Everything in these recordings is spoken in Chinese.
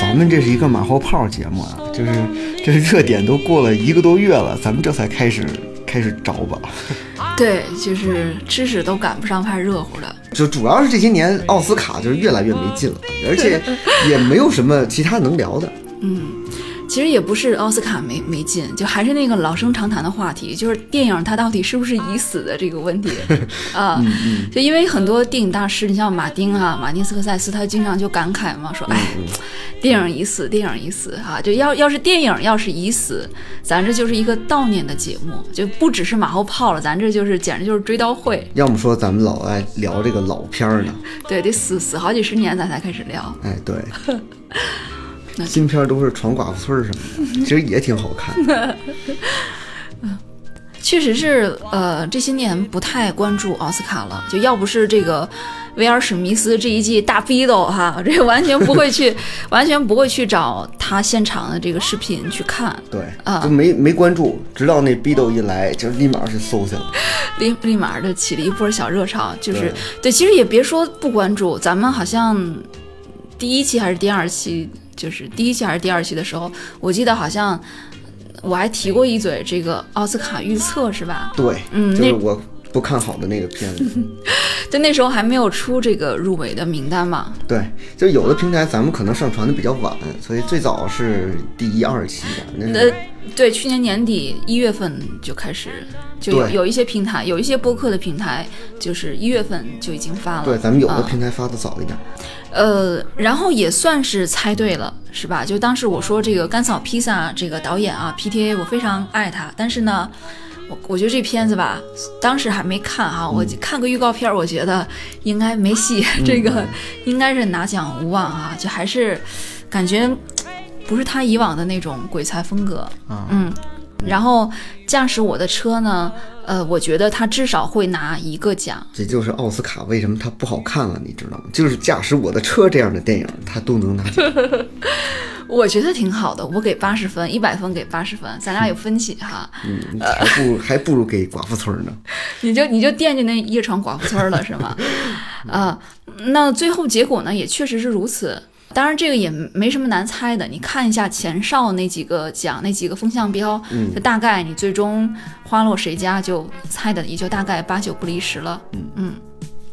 咱们这是一个马后炮节目啊，就是这热点都过了一个多月了，咱们这才开始开始找吧。对，就是知识都赶不上怕热乎的。就主要是这些年奥斯卡就是越来越没劲了，而且也没有什么其他能聊的。其实也不是奥斯卡没没进，就还是那个老生常谈的话题，就是电影它到底是不是已死的这个问题 啊。就因为很多电影大师，你像马丁啊、马丁斯科塞斯，他经常就感慨嘛，说哎，电影已死，电影已死哈、就要要是电影要是已死，咱这就是一个悼念的节目，就不只是马后炮了，咱这就是简直就是追悼会。要么说咱们老爱聊这个老片儿呢，对，得死死好几十年咱才开始聊。哎，对，新片儿都是闯寡妇村儿什么的，其实也挺好看的。确实是，呃，这些年不太关注奥斯卡了。就要不是这个威尔史密斯这一季大逼斗哈，这个完全不会去，完全不会去找他现场的这个视频去看，对，啊就没没关注，直到那逼斗一来，就立马去搜去了。立立马就起了一波小热潮。就是对对，其实也别说不关注，咱们好像第一期还是第二期，就是第一期还是第二期的时候，我记得好像我还提过一嘴这个奥斯卡预测是吧？对，嗯那就是我不看好的那个片子。就那时候还没有出这个入围的名单嘛。对，就有的平台咱们可能上传的比较晚，所以最早是第一二期的。那呃，对，去年年底一月份就开始，就有有一些平台，有一些播客的平台，就是一月份就已经发了。对，咱们有的啊平台发的早一点。呃，然后也算是猜对了，是吧？就当时我说这个甘草披萨这个导演啊，PTA，我非常爱他，但是呢。我我觉得这片子吧，当时还没看哈，我看个预告片儿，我觉得应该没戏，这个应该是拿奖无望啊，就还是感觉不是他以往的那种鬼才风格，啊嗯。然后驾驶我的车呢，呃，我觉得他至少会拿一个奖，这就是奥斯卡为什么它不好看了，你知道吗？就是驾驶我的车这样的电影，他都能拿奖。我觉得挺好的，我给八十分，一百分给八十分，咱俩有分歧哈。嗯，还不如还不如给寡妇村呢。你就你就惦记那夜闯寡妇村了是吗？啊，那最后结果呢也确实是如此。当然，这个也没什么难猜的。你看一下前哨那几个奖，那几个风向标，嗯就大概你最终花落谁家，就猜的也就大概八九不离十了。嗯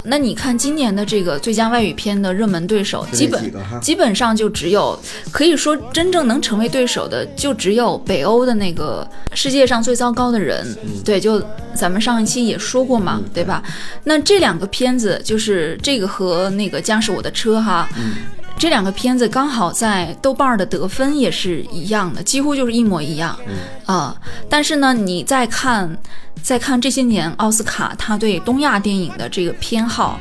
那你看今年的这个最佳外语片的热门对手，基本。基本上就只有，可以说真正能成为对手的，就只有北欧的那个世界上最糟糕的人。对，就咱们上一期也说过嘛，对吧？那这两个片子，就是这个和那个驾驶我的车哈。这两个片子刚好在豆瓣儿的得分也是一样的，几乎就是一模一样啊、但是呢，你再看，再看这些年奥斯卡他对东亚电影的这个偏好，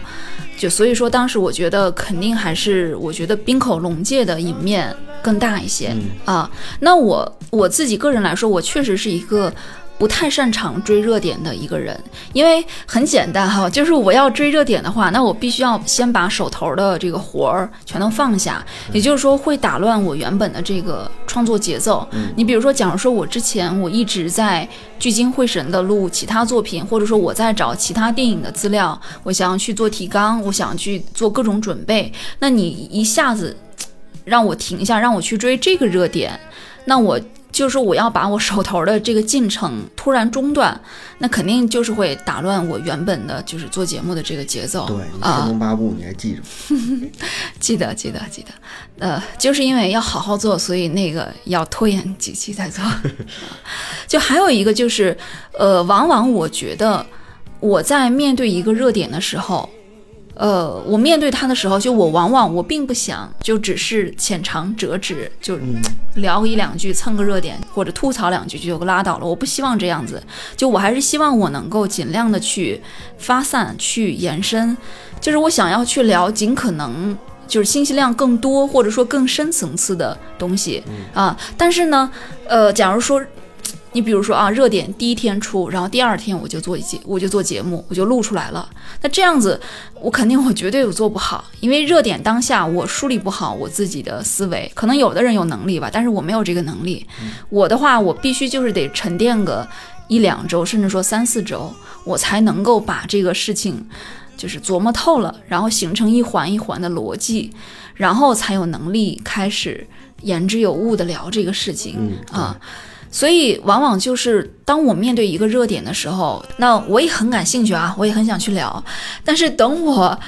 就所以说，当时我觉得肯定还是我觉得冰口龙介的影面更大一些、啊。那我我自己个人来说，我确实是一个。不太擅长追热点的一个人，因为很简单哈，就是我要追热点的话，那我必须要先把手头的这个活儿全都放下，也就是说会打乱我原本的这个创作节奏。你比如说，假如说我之前我一直在聚精会神的录其他作品，或者说我在找其他电影的资料，我想要去做提纲，我想去做各种准备，那你一下子让我停下，让我去追这个热点，那我就是说我要把我手头的这个进程突然中断，那肯定就是会打乱我原本的就是做节目的这个节奏。对，天龙八部》你还记着吗？记得记得记得，呃，就是因为要好好做，所以那个要拖延几期再做。就还有一个就是，呃，往往我觉得我在面对一个热点的时候，呃，我面对他的时候，就我往往我并不想就只是浅尝辄止，就聊一两句蹭个热点或者吐槽两句就拉倒了。我不希望这样子，就我还是希望我能够尽量的去发散、去延伸，就是我想要去聊尽可能。就是信息量更多，或者说更深层次的东西、啊。但是呢，呃，假如说你比如说啊，热点第一天出，然后第二天我就做节，我就做节目，我就录出来了。那这样子，我肯定我绝对我做不好，因为热点当下我梳理不好我自己的思维。可能有的人有能力吧，但是我没有这个能力。我的话，我必须就是得沉淀个一两周，甚至说三四周，我才能够把这个事情。就是琢磨透了，然后形成一环一环的逻辑，然后才有能力开始言之有物的聊这个事情、嗯啊。所以，往往就是当我面对一个热点的时候，那我也很感兴趣啊，我也很想去聊。但是等我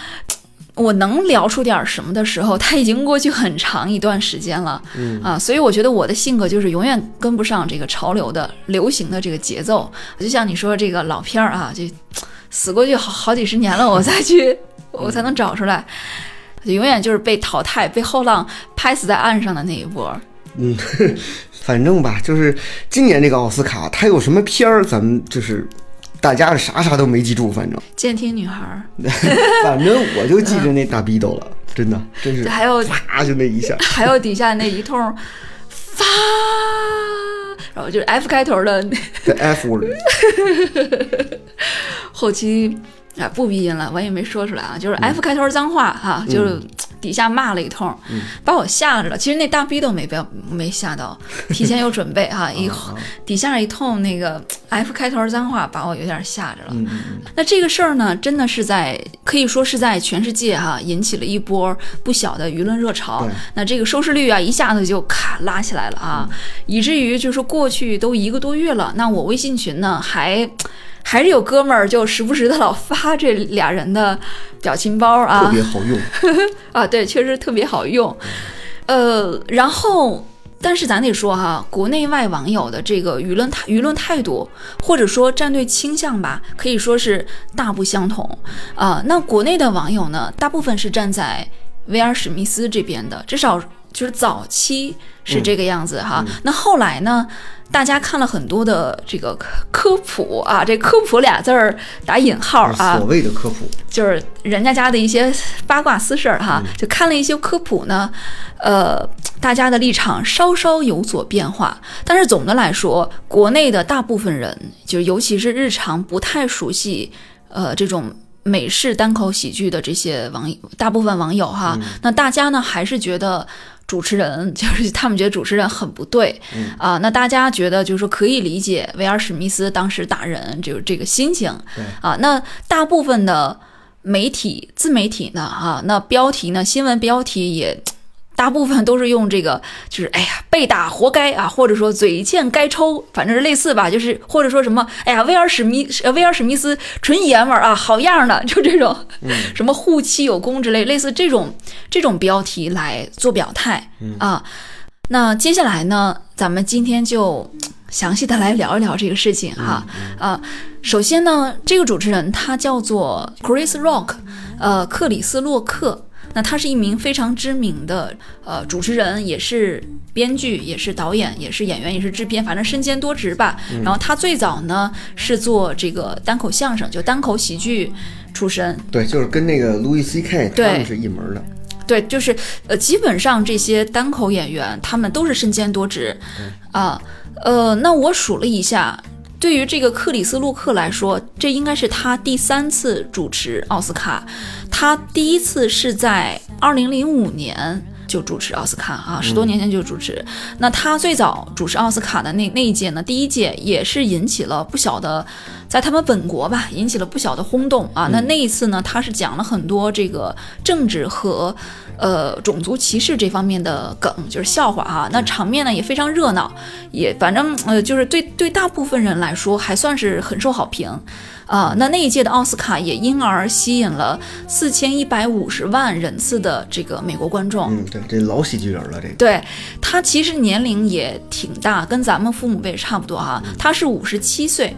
我能聊出点什么的时候，它已经过去很长一段时间了。嗯啊，所以我觉得我的性格就是永远跟不上这个潮流的流行的这个节奏。就像你说这个老片儿啊，就死过去好好几十年了，我再去我才能找出来。就永远就是被淘汰、被后浪拍死在岸上的那一波。嗯，反正吧，就是今年这个奥斯卡，它有什么片儿，咱们就是大家是啥啥都没记住，反正。监听女孩儿，反正我就记着那大逼斗了，真的，真是。还有啪就那一下，还有底下那一通发，然后就是 F 开头的。那 F word，后期啊不逼音了，我也没说出来啊，就是 F 开头脏话哈、就是底下骂了一通，把我吓着了。其实那大逼都没被没吓到，提前有准备哈、一底下一通那个 F 开头脏话把我有点吓着了。那这个事儿呢，真的是在可以说是在全世界哈、引起了一波不小的舆论热潮。那这个收视率啊，一下子就咔拉起来了啊，以至于就是过去都一个多月了，那我微信群呢还。还是有哥们儿就时不时的老发这俩人的表情包啊，特别好用，啊，对，确实特别好用。呃，然后，但是咱得说哈，国内外网友的这个舆论态舆论态度，或者说站队倾向吧，可以说是大不相同。啊、那国内的网友呢，大部分是站在威尔史密斯这边的，至少就是早期是这个样子哈。那后来呢？大家看了很多的这个科普啊，这科普俩字儿打引号啊，所谓的科普，就是人家家的一些八卦私事儿哈，就看了一些科普呢，呃，大家的立场稍稍有所变化，但是总的来说，国内的大部分人，就尤其是日常不太熟悉，呃，这种。美式单口喜剧的这些网友，大部分网友哈，那大家呢还是觉得主持人 就是他们觉得主持人很不对，啊，那大家觉得就是说可以理解威尔史密斯当时打人就是这个心情对啊，那大部分的媒体自媒体呢啊，那标题呢新闻标题也。大部分都是用这个，就是哎呀，被打活该啊，或者说嘴欠该抽，反正是类似吧，就是或者说什么，哎呀，威尔史密呃威尔史密斯纯爷们儿啊，好样的，就这种，什么护妻有功之类，类似这种这种标题来做表态啊。那接下来呢，咱们今天就详细的来聊一聊这个事情哈。啊，首先呢，这个主持人他叫做 Chris Rock，呃，克里斯洛克。那他是一名非常知名的呃主持人，也是编剧，也是导演，也是演员，也是制片，反正身兼多职吧。然后他最早呢是做这个单口相声，就单口喜剧出身。对，就是跟那个 Louis C.K. 他们是一门的，对，就是呃，基本上这些单口演员他们都是身兼多职啊。呃，那我数了一下，对于这个克里斯洛克来说，这应该是他第三次主持奥斯卡。他第一次是在二零零五年就主持奥斯卡啊，十多年前就主持。那他最早主持奥斯卡的那那一届呢，第一届也是引起了不小的，在他们本国吧，引起了不小的轰动啊。那那一次呢，他是讲了很多这个政治和呃种族歧视这方面的梗，就是笑话哈、那场面呢也非常热闹，也反正呃就是对对大部分人来说还算是很受好评。啊、那那一届的奥斯卡也因而吸引了四千一百五十万人次的这个美国观众。嗯，对，这老喜剧人了，这个，对他其实年龄也挺大，跟咱们父母辈差不多哈。他是五十七岁，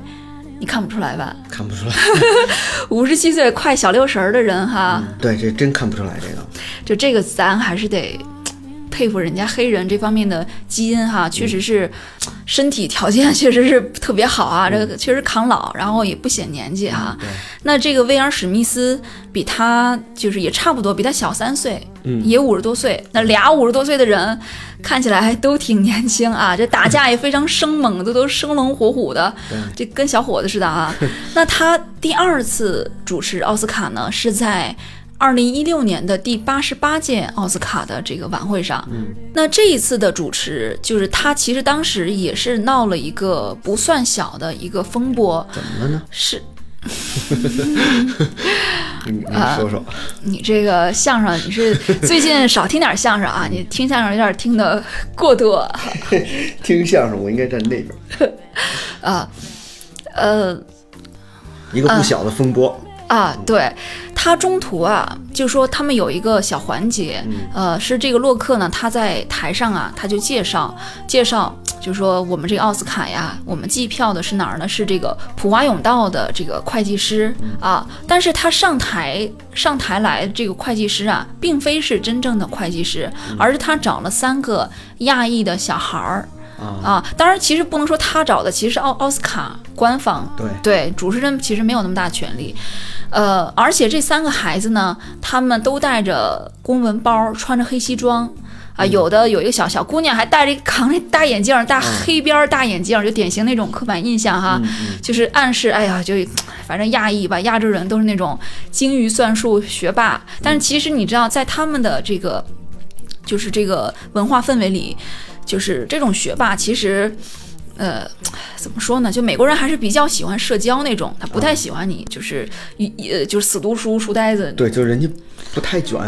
你看不出来吧？看不出来，五十七岁快小六十儿的人哈，对，这真看不出来这个，就这个咱还是得佩服人家黑人这方面的基因哈，确实是 身体条件 确实是特别好啊，这个确实抗老，然后也不显年纪哈。对，那这个威尔史密斯比他就是也差不多，比他小三岁，嗯也五十多岁。那俩五十多岁的人看起来还都挺年轻啊，这打架也非常生猛，都都生龙活虎的，这跟小伙子似的啊。那他第二次主持奥斯卡呢，是在。二零一六年的第八十八届奥斯卡的这个晚会上，那这一次的主持就是他，其实当时也是闹了一个不算小的一个风波，怎么了呢？是，你说说，你这个相声，你是最近少听点相声啊？你听相声有点听的过多 听相声我应该站那边，啊。呃一个不小的风波。啊，对，他中途啊，就说他们有一个小环节，呃，是这个洛克呢，他在台上啊，他就介绍介绍，就说我们这个奥斯卡呀，我们计票的是哪儿呢？是这个普华永道的这个会计师啊，但是他上台上台来这个会计师啊，并非是真正的会计师，而是他找了三个亚裔的小孩儿。啊，当然，其实不能说他找的，其实是奥奥斯卡官方对。对主持人其实没有那么大权利，呃，而且这三个孩子呢，他们都带着公文包，穿着黑西装。啊，有的有一个小小姑娘还戴着一扛着大眼镜儿，大黑边大眼镜，就典型那种刻板印象哈，就是暗示，哎呀，就反正亚裔吧，亚洲人都是那种精于算术学霸。但是其实你知道，在他们的这个就是这个文化氛围里，就是这种学霸其实。呃，怎么说呢？就美国人还是比较喜欢社交那种，他不太喜欢你，就是一呃，就是死读书、书呆子。对，就是人家不太卷，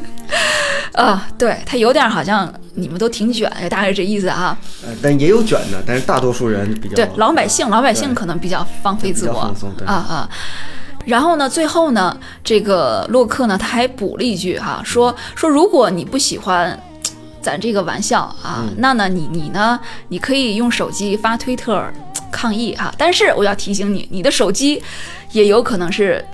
啊，对他有点好像你们都挺卷，大概是这意思啊。呃，但也有卷的，但是大多数人比较对老百姓，老百姓可能比较放飞自我放松啊啊。然后呢，最后呢，这个洛克呢，他还补了一句哈、说说如果你不喜欢咱这个玩笑啊，嗯那呢你你呢，你可以用手机发推特抗议哈、但是我要提醒你，你的手机也有可能是。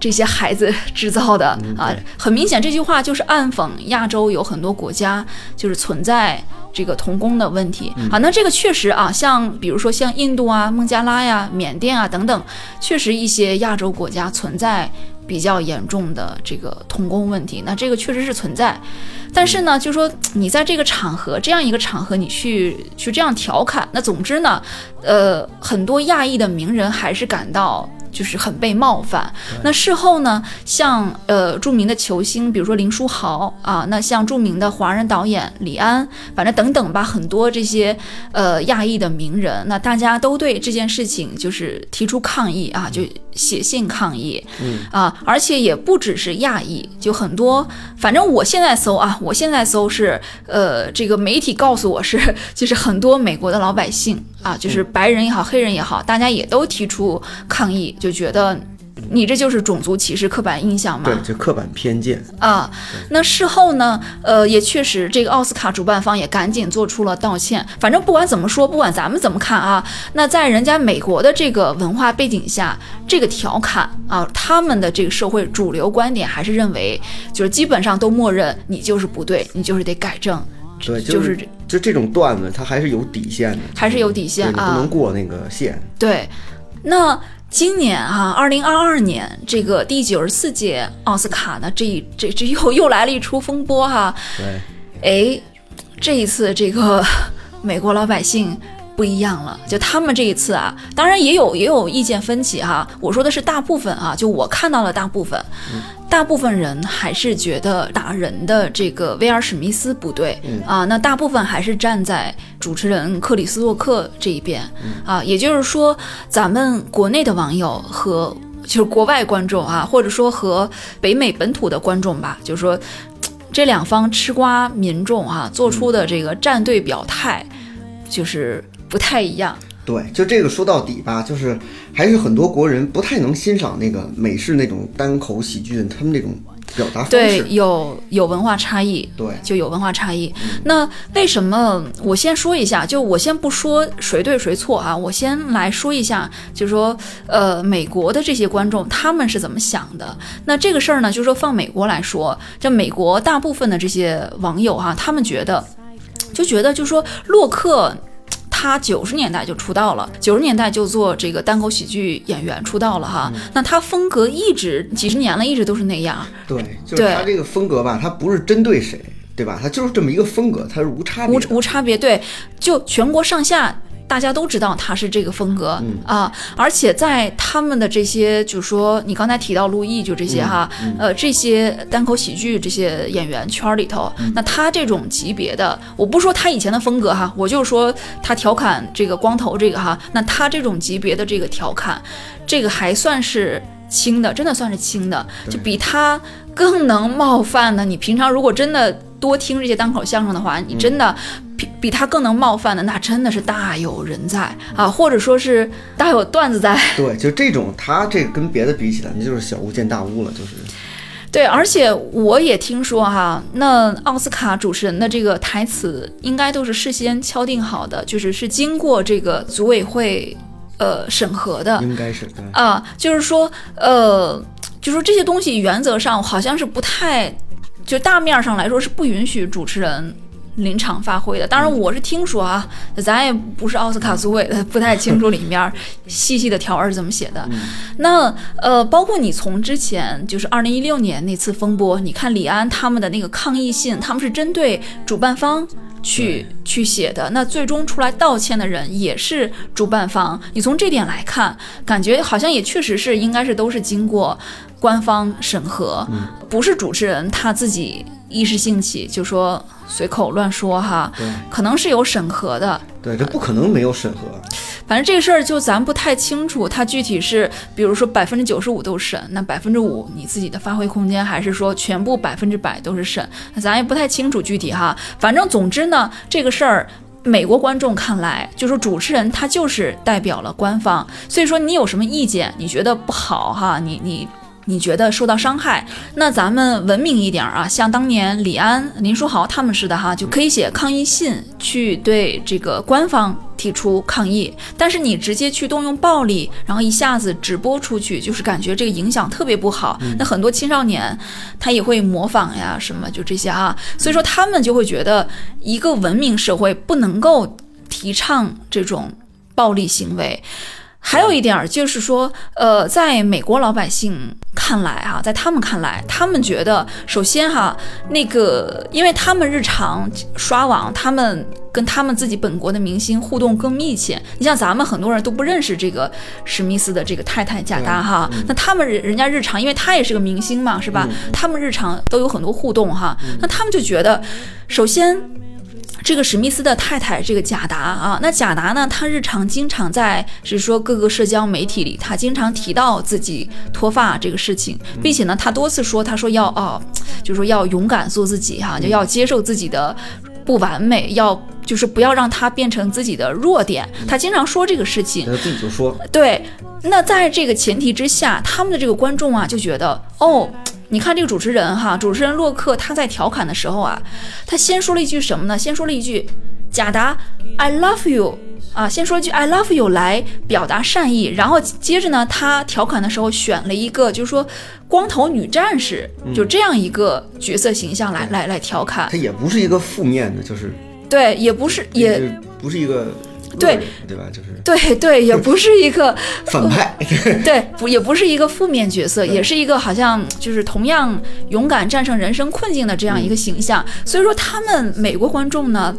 这些孩子制造的啊，很明显，这句话就是暗讽亚洲有很多国家就是存在这个童工的问题啊。那这个确实啊，像比如说像印度啊、孟加拉呀、缅甸啊等等，确实一些亚洲国家存在比较严重的这个童工问题。那这个确实是存在，但是呢，就说你在这个场合这样一个场合，你去去这样调侃，那总之呢，呃，很多亚裔的名人还是感到。就是很被冒犯。那事后呢，像呃著名的球星，比如说林书豪啊，那像著名的华人导演李安，反正等等吧，很多这些呃亚裔的名人，那大家都对这件事情就是提出抗议啊，就写信抗议，嗯。啊，而且也不只是亚裔，就很多，反正我现在搜啊，我现在搜是呃这个媒体告诉我是，就是很多美国的老百姓啊，就是白人也好，黑人也好，大家也都提出抗议，就觉得你这就是种族歧视、刻板印象嘛。对，就刻板偏见。啊，那事后呢，呃，也确实，这个奥斯卡主办方也赶紧做出了道歉。反正不管怎么说，不管咱们怎么看啊，那在人家美国的这个文化背景下，这个调侃啊，他们的这个社会主流观点还是认为，就是基本上都默认你就是不对，你就是得改正，对，就是是就这种段子，它还是有底线的，还是有底线对你啊不能过那个线。对，那今年啊，二零二二年这个第九十四届奥斯卡呢，这一这这又又来了一出风波哈、对，哎，这一次这个 美国老百姓不一样了，就他们这一次啊，当然也有也有意见分歧哈。我说的是大部分啊，就我看到了大部分，大部分人还是觉得打人的这个威尔史密斯不对、啊，那大部分还是站在主持人克里斯洛克这一边、啊，也就是说，咱们国内的网友和。就是国外观众啊，或者说和北美本土的观众吧，就是说，这两方吃瓜民众啊做出的这个站队表态，就是不太一样。对，就这个说到底吧，就是还是很多国人不太能欣赏那个美式那种单口喜剧的他们那种表达方式对，式。有有文化差异，对就有文化差异。那为什么？我先说一下，就我先不说谁对谁错啊，我先来说一下，就是说，呃，美国的这些观众他们是怎么想的？那这个事儿呢，就是说放美国来说，就美国大部分的这些网友哈、他们觉得，就觉得就说洛克。他九十年代就出道了，九十年代就做这个单口喜剧演员出道了哈。那他风格一直几十年了，一直都是那样。对，就是他这个风格吧，他不是针对谁，对吧？他就是这么一个风格，他是无差别无。无差别，对，就全国上下大家都知道他是这个风格、啊，而且在他们的这些，就是说你刚才提到陆毅，就这些哈，呃，这些单口喜剧这些演员圈儿里头，那他这种级别的，我不说他以前的风格哈，我就说他调侃这个光头这个哈，那他这种级别的这个调侃，这个还算是轻的，真的算是轻的，就比他更能冒犯的。你平常如果真的多听这些单口相声的话，你真的比比他更能冒犯的，那真的是大有人在啊，或者说是大有段子在。对，就这种，他这跟别的比起来，那就是小巫见大巫了，就是。对，而且我也听说哈，那奥斯卡主持人的这个台词应该都是事先敲定好的，就是是经过这个组委会呃审核的。应该是对。啊，就是说，呃，就说这些东西原则上好像是不太，就大面上来说是不允许主持人临场发挥的。当然，我是听说啊，咱也不是奥斯卡组委的，不太清楚里面细细的条文是怎么写的。那呃，包括你从之前就是二零一六年那次风波，你看李安他们的那个抗议信，他们是针对主办方。去去写的，那最终出来道歉的人也是主办方。你从这点来看，感觉好像也确实是应该是都是经过官方审核，不是主持人他自己一时兴起就说随口乱说哈，对可能是有审核的。对，这不可能没有审核。反正这个事儿就咱不太清楚，它具体是比如说百分之九十五都审，那百分之五你自己的发挥空间，还是说全部百分之百都是审，咱也不太清楚具体哈。反正总之呢，这个事儿。美国观众看来，就说主持人他就是代表了官方，所以说你有什么意见，你觉得不好哈，你你你觉得受到伤害，那咱们文明一点啊，像当年李安、林书豪他们似的哈，就可以写抗议信去对这个官方提出抗议。但是你直接去动用暴力，然后一下子直播出去，就是感觉这个影响特别不好。那很多青少年他也会模仿呀，什么就这些啊，所以说他们就会觉得一个文明社会不能够提倡这种暴力行为。还有一点儿就是说，呃，在美国老百姓看来哈、在他们看来，他们觉得首先哈，那个，因为他们日常刷网，他们跟他们自己本国的明星互动更密切。你像咱们很多人都不认识这个史密斯的这个太太贾达哈，那他们人人家日常，因为他也是个明星嘛，是吧？他们日常都有很多互动哈，那他们就觉得，首先。这个史密斯的太太，这个贾达啊，那贾达呢，他日常经常在是说各个社交媒体里，他经常提到自己脱发这个事情，并且呢，他多次说，他说要哦，就是说要勇敢做自己哈，就要接受自己的不完美，要就是不要让它变成自己的弱点。他经常说这个事情，他自己就说，对，那在这个前提之下，他们的这个观众啊就觉得，哦，你看这个主持人哈，主持人洛克他在调侃的时候啊，他先说了一句什么呢？先说了一句“贾达，I love you”。啊，先说一句 “I love you” 来表达善意，然后接着呢，他调侃的时候选了一个，就是说光头女战士，就这样一个角色形象来来来调侃他。也不是一个负面的，就是对，也不是也不是一个对对吧？就是对对，也不是一个 反派，对，不也不是一个负面角色，也是一个好像就是同样勇敢战胜人生困境的这样一个形象。所以说，他们美国观众呢。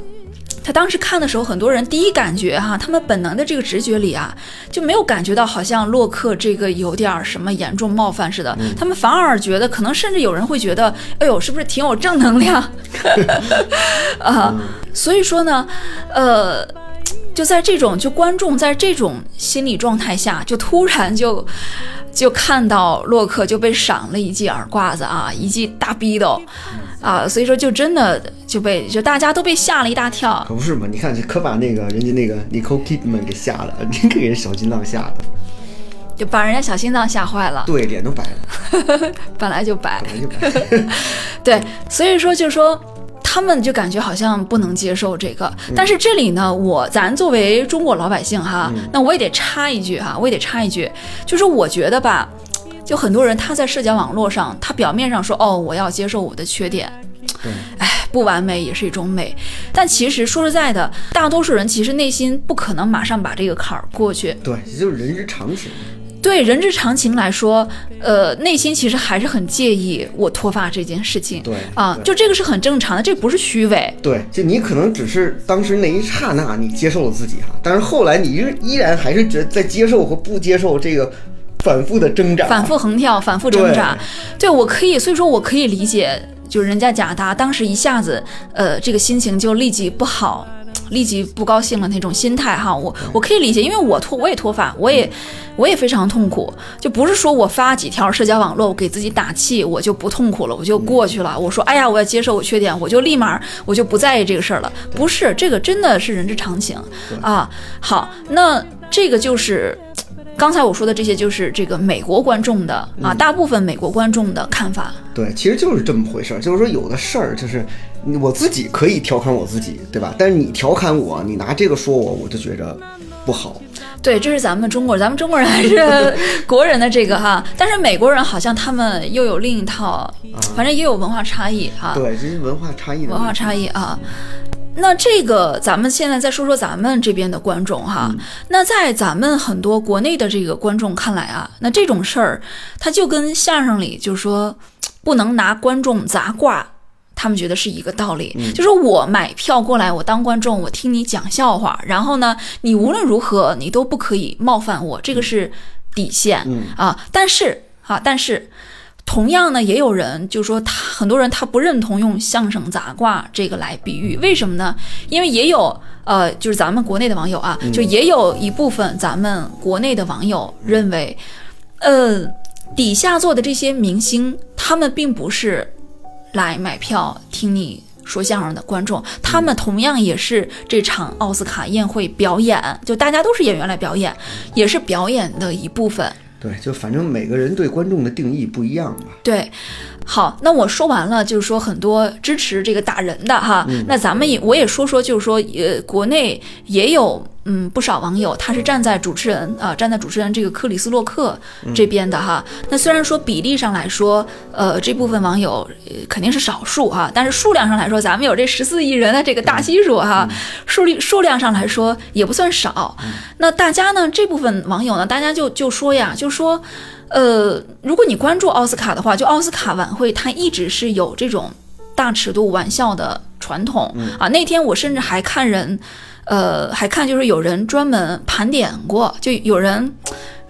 他当时看的时候，很多人第一感觉哈、他们本能的这个直觉里啊，就没有感觉到好像洛克这个有点儿什么严重冒犯似的，他们反而觉得，可能甚至有人会觉得，哎呦，是不是挺有正能量 啊？所以说呢，呃，就在这种就观众在这种心理状态下，就突然就就看到洛克就被赏了一记耳刮子啊，一记大逼斗啊，所以说就真的就被就大家都被吓了一大跳。可不是嘛？你看，可把那个人家那个 Nicole Kidman 给吓了，真给人小心脏吓的，就把人家小心脏吓坏了，对，脸都白了，本来就白，本来就白。对，所以说就说他们就感觉好像不能接受这个，但是这里呢，我咱作为中国老百姓哈，那我也得插一句哈，我也得插一句，就是我觉得吧，就很多人他在社交网络上，他表面上说哦，我要接受我的缺点，对，哎，不完美也是一种美，但其实说实在的，大多数人其实内心不可能马上把这个坎儿过去，对，这就是人之常情。对人之常情来说，呃，内心其实还是很介意我脱发这件事情。对啊，对就这个是很正常的，这不是虚伪。对，就你可能只是当时那一刹那你接受了自己哈，但是后来你依依然还是觉得在接受和不接受这个反复的挣扎，反复横跳，反复挣扎。对我可以，所以说我可以理解，就是人家贾达当时一下子，呃，这个心情就立即不好，立即不高兴了那种心态哈，我我可以理解，因为我脱我也脱发，我也我也非常痛苦，就不是说我发几条社交网络，我给自己打气，我就不痛苦了，我就过去了。我说，哎呀，我要接受我缺点，我就立马我就不在意这个事儿了。不是，这个真的是人之常情啊。好，那这个就是。刚才我说的这些就是这个美国观众的啊，大部分美国观众的看法。对，其实就是这么回事儿，就是说有的事儿就是你我自己可以调侃我自己，对吧？但是你调侃我，你拿这个说我，我就觉着不好。对，这是咱们中国人，咱们中国人还是国人的这个哈，但是美国人好像他们又有另一套，反正也有文化差异哈。对，这是文化差异的文化差异啊。那这个，咱们现在再说说咱们这边的观众哈。那在咱们很多国内的这个观众看来啊，那这种事儿，他就跟相声里就是说，不能拿观众砸挂，他们觉得是一个道理。就是我买票过来，我当观众，我听你讲笑话，然后呢，你无论如何你都不可以冒犯我，这个是底线啊。但是啊，但是。同样呢，也有人就说他很多人他不认同用相声杂卦这个来比喻，为什么呢？因为也有呃，就是咱们国内的网友啊，就也有一部分咱们国内的网友认为，呃，底下坐的这些明星，他们并不是来买票听你说相声的观众，他们同样也是这场奥斯卡宴会表演，就大家都是演员来表演，也是表演的一部分。对，就反正每个人对观众的定义不一样吧。对，好，那我说完了，就是说很多支持这个打人的哈，那咱们也我也说说，就是说呃，国内也有嗯不少网友，他是站在主持人啊，站在主持人这个克里斯洛克这边的哈。那虽然说比例上来说，呃，这部分网友肯定是少数哈，但是数量上来说，咱们有这十四亿人的这个大基数哈，数量数量上来说也不算少。那大家呢，这部分网友呢，大家就就说呀，就说。呃，如果你关注奥斯卡的话，就奥斯卡晚会，它一直是有这种大尺度玩笑的传统啊。那天我甚至还看人，呃，还看就是有人专门盘点过，就有人。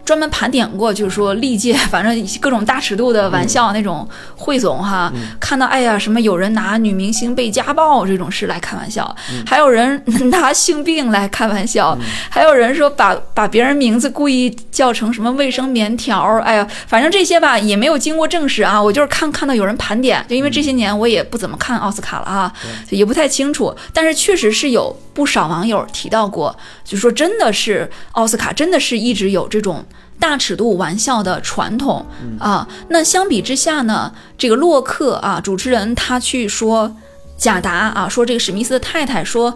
专门盘点过，就是说历届 反正各种大尺度的玩笑那种汇总哈，看到哎呀什么有人拿女明星被家暴这种事来开玩笑，还有人 拿性病来开玩笑，还有人说把把别人名字故意叫成什么卫生棉条，哎呀，反正这些吧也没有经过证实啊，我就是看看到有人盘点，就因为这些年我也不怎么看奥斯卡了啊，也不太清楚，但是确实是有不少网友提到过，就说真的是奥斯卡真的是一直有这种。大尺度玩笑的传统啊，那相比之下呢，这个洛克啊，主持人他去说贾达啊，说这个史密斯的太太说，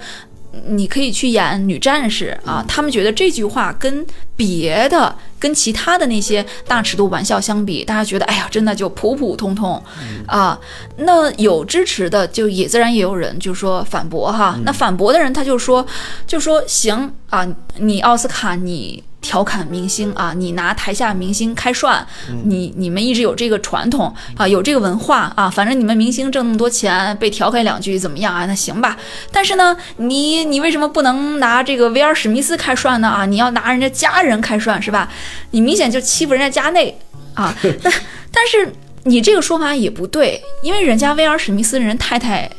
你可以去演女战士啊，他们觉得这句话跟别的、跟其他的那些大尺度玩笑相比，大家觉得哎呀，真的就普普通通啊。那有支持的，就也自然也有人就说反驳哈。那反驳的人他就说，就说行啊，你奥斯卡你。调侃明星啊，你拿台下明星开涮，你你们一直有这个传统啊，有这个文化啊，反正你们明星挣那么多钱，被调侃两句怎么样啊？那行吧。但是呢，你你为什么不能拿这个威尔史密斯开涮呢？啊，你要拿人家家人开涮是吧？你明显就欺负人家家内啊。但但是你这个说法也不对，因为人家威尔史密斯人太太。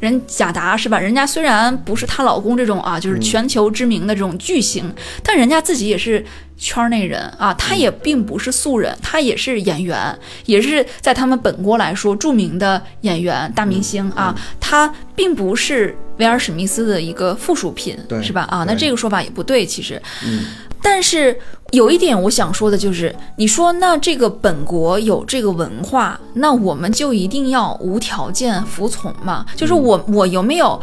人贾达是吧？人家虽然不是她老公这种啊，就是全球知名的这种巨星，但人家自己也是圈内人啊。她也并不是素人，她也是演员，也是在他们本国来说著名的演员、大明星啊。她并不是威尔史密斯的一个附属品，是吧？啊，那这个说法也不对，其实。但是有一点我想说的就是，你说那这个本国有这个文化，那我们就一定要无条件服从吗？就是我我有没有？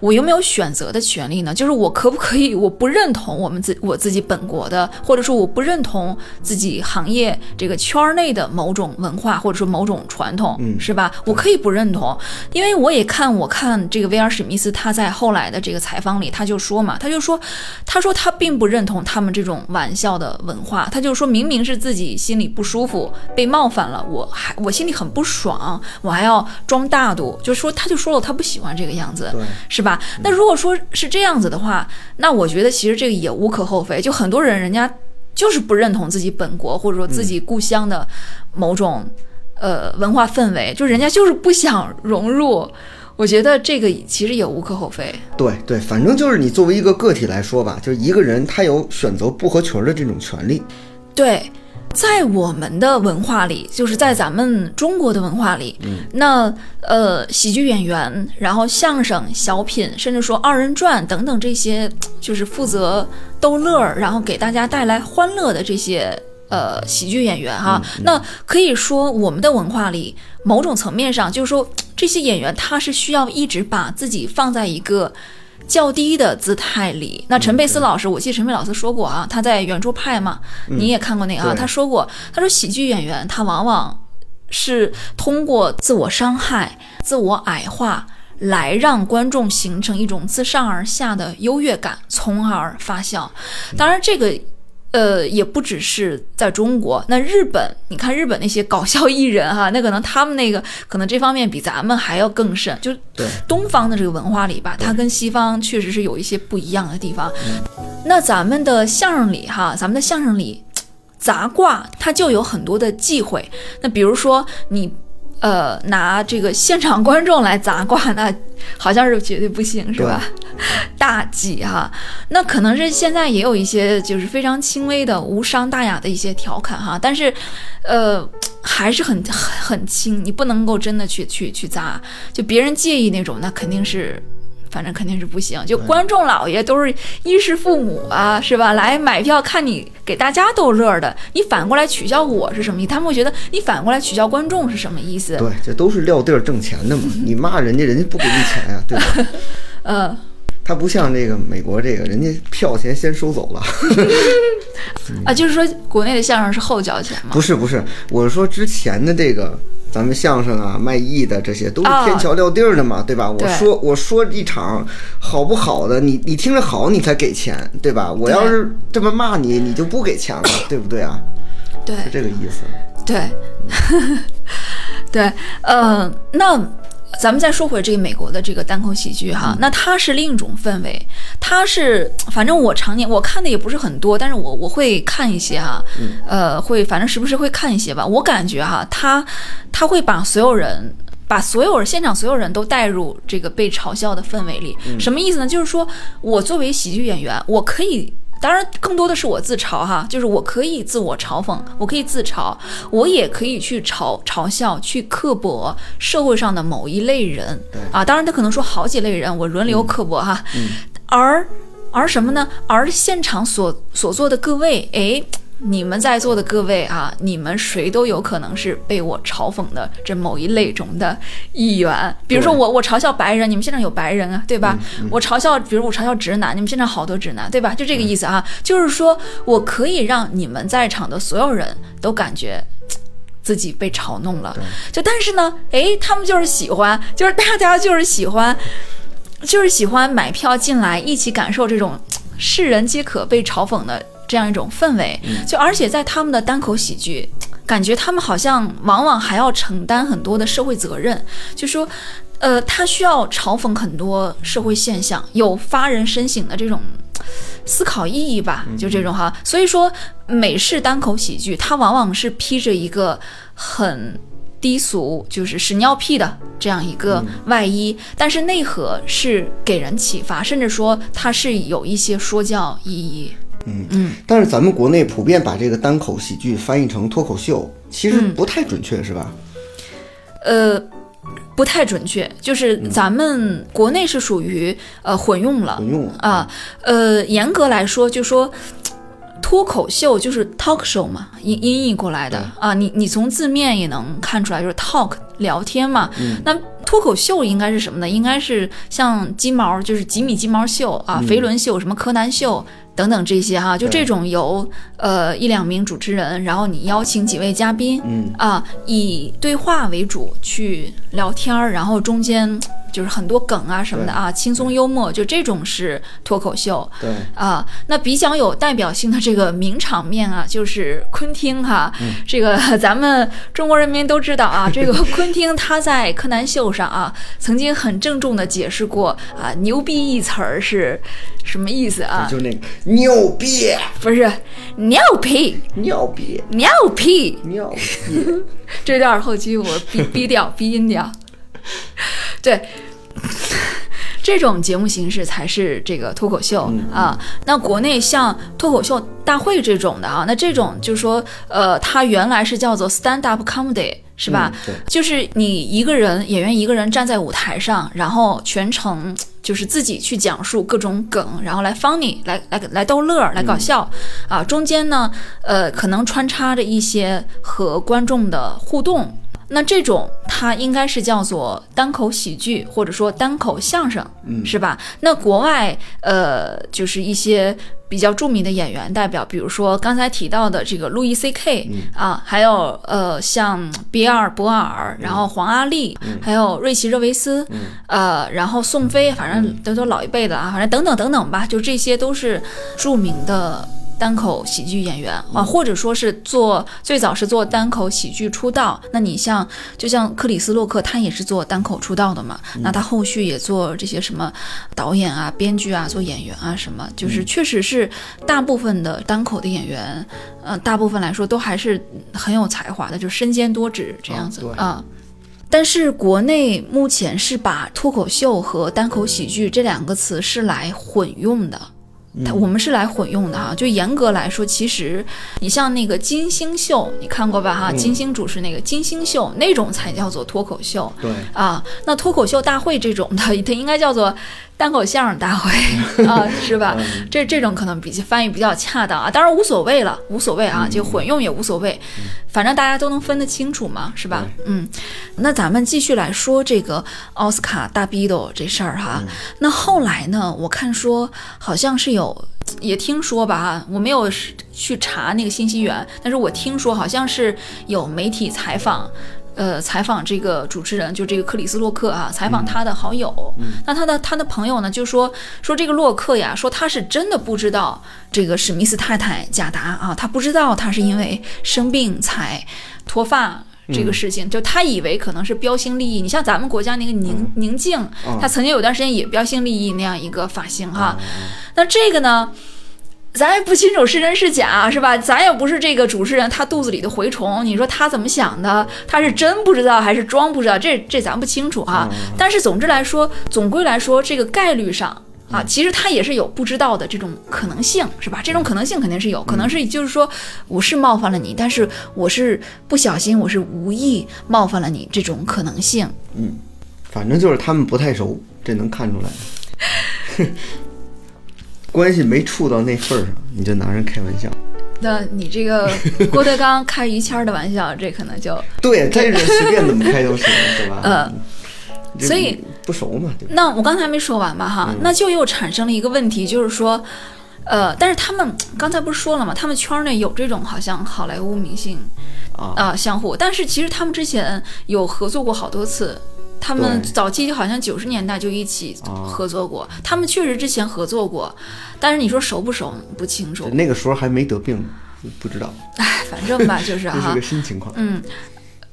我有没有选择的权利呢？就是我可不可以？我不认同我们自我自己本国的，或者说我不认同自己行业这个圈内的某种文化，或者说某种传统，嗯是吧？我可以不认同，因为我也看，我看这个威尔史密斯他在后来的这个采访里，他就说嘛，他就说，他说他并不认同他们这种玩笑的。文化。他就说明明是自己心里不舒服，被冒犯了，我还我心里很不爽，我还要装大度，就说他就说了他不喜欢这个样子，对是吧？那如果说是这样子的话，那我觉得其实这个也无可厚非。就很多人人家就是不认同自己本国或者说自己故乡的某种、呃文化氛围，就人家就是不想融入。我觉得这个其实也无可厚非。对对，反正就是你作为一个个体来说吧，就是一个人他有选择不合群儿的这种权利。对，在我们的文化里，就是在咱们中国的文化里，那呃，喜剧演员，然后相声、小品，甚至说二人转等等这些，就是负责逗乐儿，然后给大家带来欢乐的这些。呃，喜剧演员哈，那可以说我们的文化里，某种层面上就是说，这些演员他是需要一直把自己放在一个较低的姿态里。那陈佩斯老师，我记得陈佩老师说过啊，他在圆桌派嘛，你也看过那个啊，对他说过，他说喜剧演员他往往是通过自我伤害、自我矮化。来让观众形成一种自上而下的优越感，从而发笑。当然，这个呃，也不只是在中国，那日本，你看日本那些搞笑艺人哈，那可能他们那个可能这方面比咱们还要更甚，就对东方的这个文化里吧，它跟西方确实是有一些不一样的地方。那咱们的相声里哈，咱们的相声里杂卦它就有很多的忌讳。那比如说你。呃，拿这个现场观众来砸挂，那好像是绝对不行，是吧？大忌哈。那可能是现在也有一些就是非常轻微的无伤大雅的一些调侃哈，但是，呃，还是很很很轻，你不能够真的去去去砸，就别人介意那种，那肯定是。反正肯定是不行，就观众老爷都是衣食父母啊，是吧？来买票看你给大家逗乐的，你反过来取笑我是什么意思？他们会觉得你反过来取笑观众是什么意思？对，这都是撂地儿挣钱的嘛。你骂人家，人家不给你钱呀、对吧？呃，他不像这个美国这个，人家票钱先收走了。啊，就是说国内的相声是后交钱吗？不是不是，我是说之前的这个咱们相声啊、卖艺的这些都是啊天桥撂地儿的嘛，对吧？我说我说一场好不好的，你你听着好，你才给钱，对吧？我要是这么骂你，你就不给钱了，对不对啊？对是这个意思。对，对，呃，那咱们再说回这个美国的这个单口喜剧哈，那它是另一种氛围，它是反正我常年我看的也不是很多，但是我我会看一些哈，呃，会反正时不时会看一些吧，我感觉哈，他他会把所有人。把所有人现场所有人都带入这个被嘲笑的氛围里，什么意思呢？就是说我作为喜剧演员，我可以当然，更多的是我自嘲哈，就是我可以自我嘲讽，我可以自嘲，我也可以去嘲嘲笑、去刻薄社会上的某一类人啊。当然，他可能说好几类人，我轮流刻薄哈。而而什么呢？而现场所所做的各位，哎。你们在座的各位啊，你们谁都有可能是被我嘲讽的这某一类中的一员。比如说我，我嘲笑白人，你们现场有白人啊，对吧？我嘲笑，比如我嘲笑直男，你们现场好多直男，对吧？就这个意思啊，就是说我可以让你们在场的所有人都感觉。自己被嘲弄了，就但是呢，诶，他们就是喜欢，就是大家就是喜欢，就是喜欢买票进来一起感受这种世人皆可被嘲讽的这样一种氛围。就而且在他们的单口喜剧，感觉他们好像往往还要承担很多的社会责任，就说。呃，他需要嘲讽很多社会现象，有发人深省的这种思考意义吧，就这种哈。所以说，美式单口喜剧它往往是披着一个很低俗，就是屎尿屁的这样一个外衣，但是内核是给人启发，甚至说它是有一些说教意义。但是咱们国内普遍把这个单口喜剧翻译成脱口秀，其实不太准确，是吧？呃，不太准确，就是咱们国内是属于呃混用了，混用了。啊，呃，严格来说，就说脱口秀就是 talk show 嘛，音音译过来的。啊，你你从字面也能看出来，就是 talk 聊天嘛。那脱口秀应该是什么呢？应该是像金毛，就是吉米金毛秀啊，肥伦秀，什么柯南秀。等等这些哈，就这种由呃一两名主持人，然后你邀请几位嘉宾，嗯。啊，以对话为主去聊天儿，然后中间就是很多梗啊什么的啊，轻松幽默，就这种是脱口秀。对。啊，那比较有代表性的这个名场面啊，就是昆汀哈，这个 咱们中国人民都知道啊，这个昆汀他在柯南秀上啊，曾经很郑重的解释过啊，牛逼一词儿是什么意思啊？就那个牛逼，不是尿屁，尿逼，尿屁，尿逼，这段后期我逼逼掉，逼音掉。对，这种节目形式才是这个脱口秀、啊。那国内像脱口秀大会这种的啊，那这种就是说，呃，它原来是叫做 stand up comedy。是吧？嗯对就是你一个人演员一个人站在舞台上，然后全程就是自己去讲述各种梗，然后来 funny 来来来逗乐儿，来搞笑、啊。中间呢，呃，可能穿插着一些和观众的互动。那这种它应该是叫做单口喜剧，或者说单口相声，嗯是吧？那国外呃，就是一些比较著名的演员代表，比如说刚才提到的这个路易 C K、啊，还有呃像比尔博尔，然后黄阿丽，还有瑞奇热维斯，呃，然后宋飞，反正都都老一辈的啊，反正等等等等吧，就这些都是著名的。单口喜剧演员啊，或者说是做最早是做单口喜剧出道。那你像就像克里斯洛克，他也是做单口出道的嘛。那他后续也做这些什么导演啊、编剧啊、做演员啊什么，就是确实是大部分的单口的演员，呃，大部分来说都还是很有才华的，就身兼多职这样子啊。但是国内目前是把脱口秀和单口喜剧这两个词是来混用的。它我们是来混用的哈，就严格来说，其实你像那个金星秀，你看过吧哈？金星主持那个金星秀那种才叫做脱口秀对，啊。那脱口秀大会这种的，它应该叫做单口相声大会 啊，是吧？这这种可能比翻译比较恰当啊，当然无所谓了，无所谓啊，就混用也无所谓，反正大家都能分得清楚嘛，是吧？嗯，那咱们继续来说这个奥斯卡大逼斗这事儿哈。那后来呢，我看说好像是有。也听说吧，我没有去查那个信息源，但是我听说好像是有媒体采访，呃，采访这个主持人，就这个克里斯洛克啊，采访他的好友。那他的他的朋友呢，就说说这个洛克呀，说他是真的不知道这个史密斯太太贾达啊，他不知道他是因为生病才脱发。这个事情，就他以为可能是标新立异。你像咱们国家那个宁宁静，他曾经有段时间也标新立异那样一个发型哈。那这个呢，咱也不清楚是真是假，是吧？咱也不是这个主持人他肚子里的蛔虫，你说他怎么想的？他是真不知道还是装不知道？这这咱不清楚哈。但是总之来说，总归来说，这个概率上。啊，其实他也是有不知道的这种可能性，是吧？这种可能性肯定是有，可能是就是说我是冒犯了你，但是我是不小心，我是无意冒犯了你，这种可能性。嗯反正就是他们不太熟，这能看出来。关系没处到那份儿上，你就拿人开玩笑。那你这个 郭德纲开于谦儿的玩笑，这可能就对，这人随便怎么开都行，对吧？呃所以不熟嘛，对吧？那我刚才没说完嘛哈，那就又产生了一个问题，就是说，呃，但是他们刚才不是说了吗？他们圈内有这种好像好莱坞明星啊啊、相互，但是其实他们之前有合作过好多次。他们早期好像九十年代就一起啊合作过，他们确实之前合作过，但是你说熟不熟不清楚。那个时候还没得病，不知道，哎，反正吧，就是 这是个，新情况。嗯，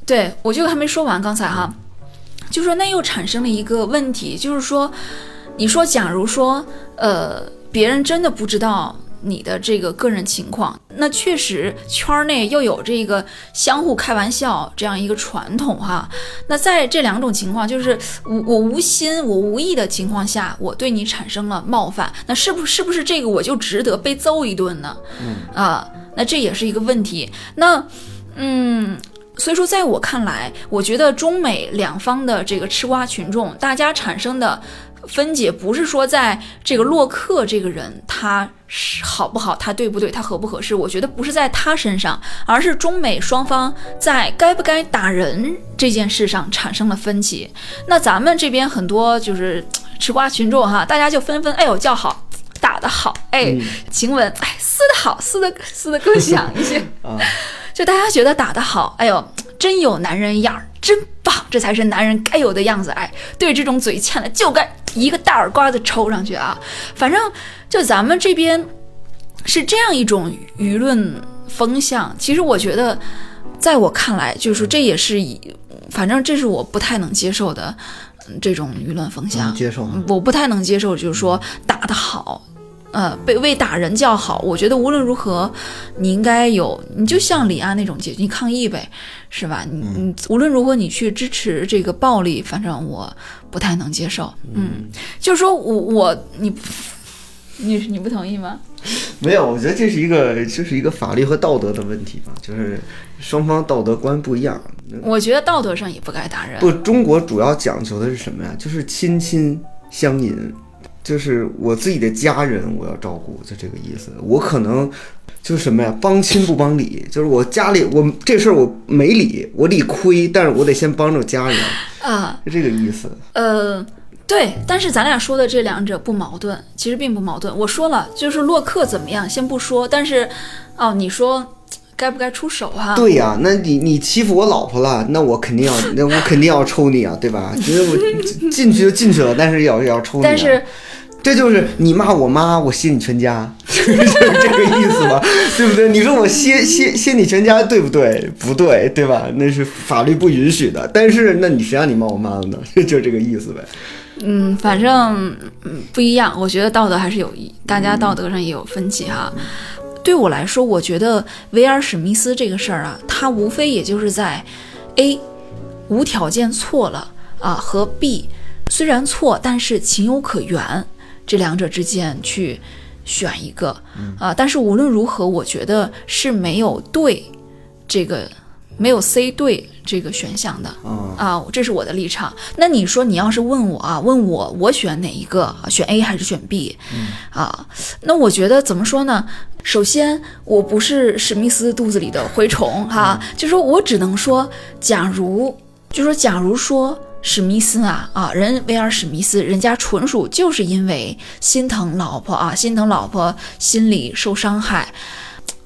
对我就还没说完，刚才哈，就说那又产生了一个问题，就是说，你说假如说，呃，别人真的不知道你的这个个人情况，那确实圈内又有这个相互开玩笑这样一个传统哈。那在这两种情况，就是我我无心我无意的情况下，我对你产生了冒犯，那是不是不是这个我就值得被揍一顿呢？啊，那这也是一个问题。那嗯。所以说，在我看来，我觉得中美两方的这个吃瓜群众，大家产生的分解，不是说在这个洛克这个人他是好不好，他对不对，他合不合适，我觉得不是在他身上，而是中美双方在该不该打人这件事上产生了分歧。那咱们这边很多就是 吃瓜群众哈，大家就纷纷哎呦叫好。打得好，哎，晴雯，哎，撕得好，撕得撕得更响一些。啊，就大家觉得打得好，哎呦，真有男人样儿真棒，这才是男人该有的样子。哎，对这种嘴欠的就该一个大耳刮子抽上去啊！反正就咱们这边是这样一种舆论风向。其实我觉得，在我看来，就是说这也是以，反正这是我不太能接受的嗯这种舆论风向。接受吗我不太能接受，就是说打得好。呃，被为打人叫好，我觉得无论如何，你应该有，你就像李安那种结局，你抗议呗，是吧？你你无论如何，你去支持这个暴力，反正我不太能接受。嗯，就是说我我你你你不同意吗？没有，我觉得这是一个，这是一个法律和道德的问题吧，就是双方道德观不一样。我觉得道德上也不该打人。不，中国主要讲求的是什么呀？就是亲亲相隐，就是我自己的家人我要照顾，就这个意思。我可能就是什么呀？帮亲不帮理，就是我家里我这事儿我没理，我理亏，但是我得先帮着家人，啊，是这个意思。呃，对，但是咱俩说的这两者不矛盾，其实并不矛盾。我说了，就是洛克怎么样，先不说，但是，哦，你说该不该出手哈、对呀、那你你欺负我老婆了，那我肯定要，那我肯定要抽你啊，对吧？因为我 进去就进去了，但是也要也要抽你、啊。但是，这就是你骂我妈，我歇你全家，就是这个意思吗？对不对？你说我歇歇歇你全家，对不对？不对，对吧？那是法律不允许的。但是，那你谁让你骂我妈的呢？就这个意思呗。嗯，反正嗯不一样，我觉得道德还是有一，大家道德上也有分歧哈。对我来说，我觉得维尔史密斯这个事儿啊，他无非也就是在 A 无条件错了啊和 B 虽然错，但是情有可原这两者之间去选一个啊。但是无论如何，我觉得是没有对这个没有 C 对这个选项的。啊、啊，这是我的立场。那你说你要是问我啊，问我我选哪一个，选 A 还是选 B？、啊，那我觉得怎么说呢？首先，我不是史密斯肚子里的蛔虫哈，就说我只能说，假如就说假如说。史密斯啊啊，人威尔史密斯，人家纯属就是因为心疼老婆啊，心疼老婆心里受伤害，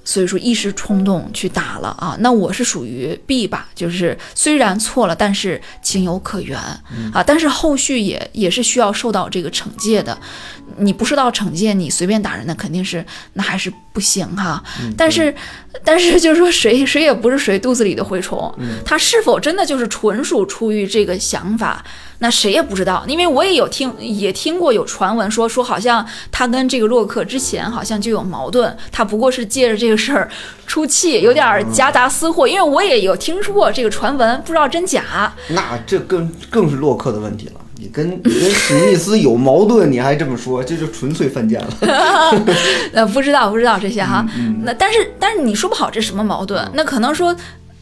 所以说一时冲动去打了啊，那我是属于 B 吧，就是虽然错了，但是情有可原、啊，但是后续也也是需要受到这个惩戒的。你不受到惩戒，你随便打人，那肯定是那还是不行哈。但是但是就是说谁谁也不是谁肚子里的蛔虫，他是否真的就是纯属出于这个想法？那谁也不知道，因为我也有听也听过有传闻说说好像他跟这个洛克之前好像就有矛盾，他不过是借着这个事儿出气，有点儿夹杂私货。因为我也有听说过这个传闻，不知道真假。那这更更是洛克的问题了。你跟你跟史密斯有矛盾，你还这么说，这就纯粹犯贱了。呃，不知道不知道这些哈。那但是但是你说不好这什么矛盾？那可能说。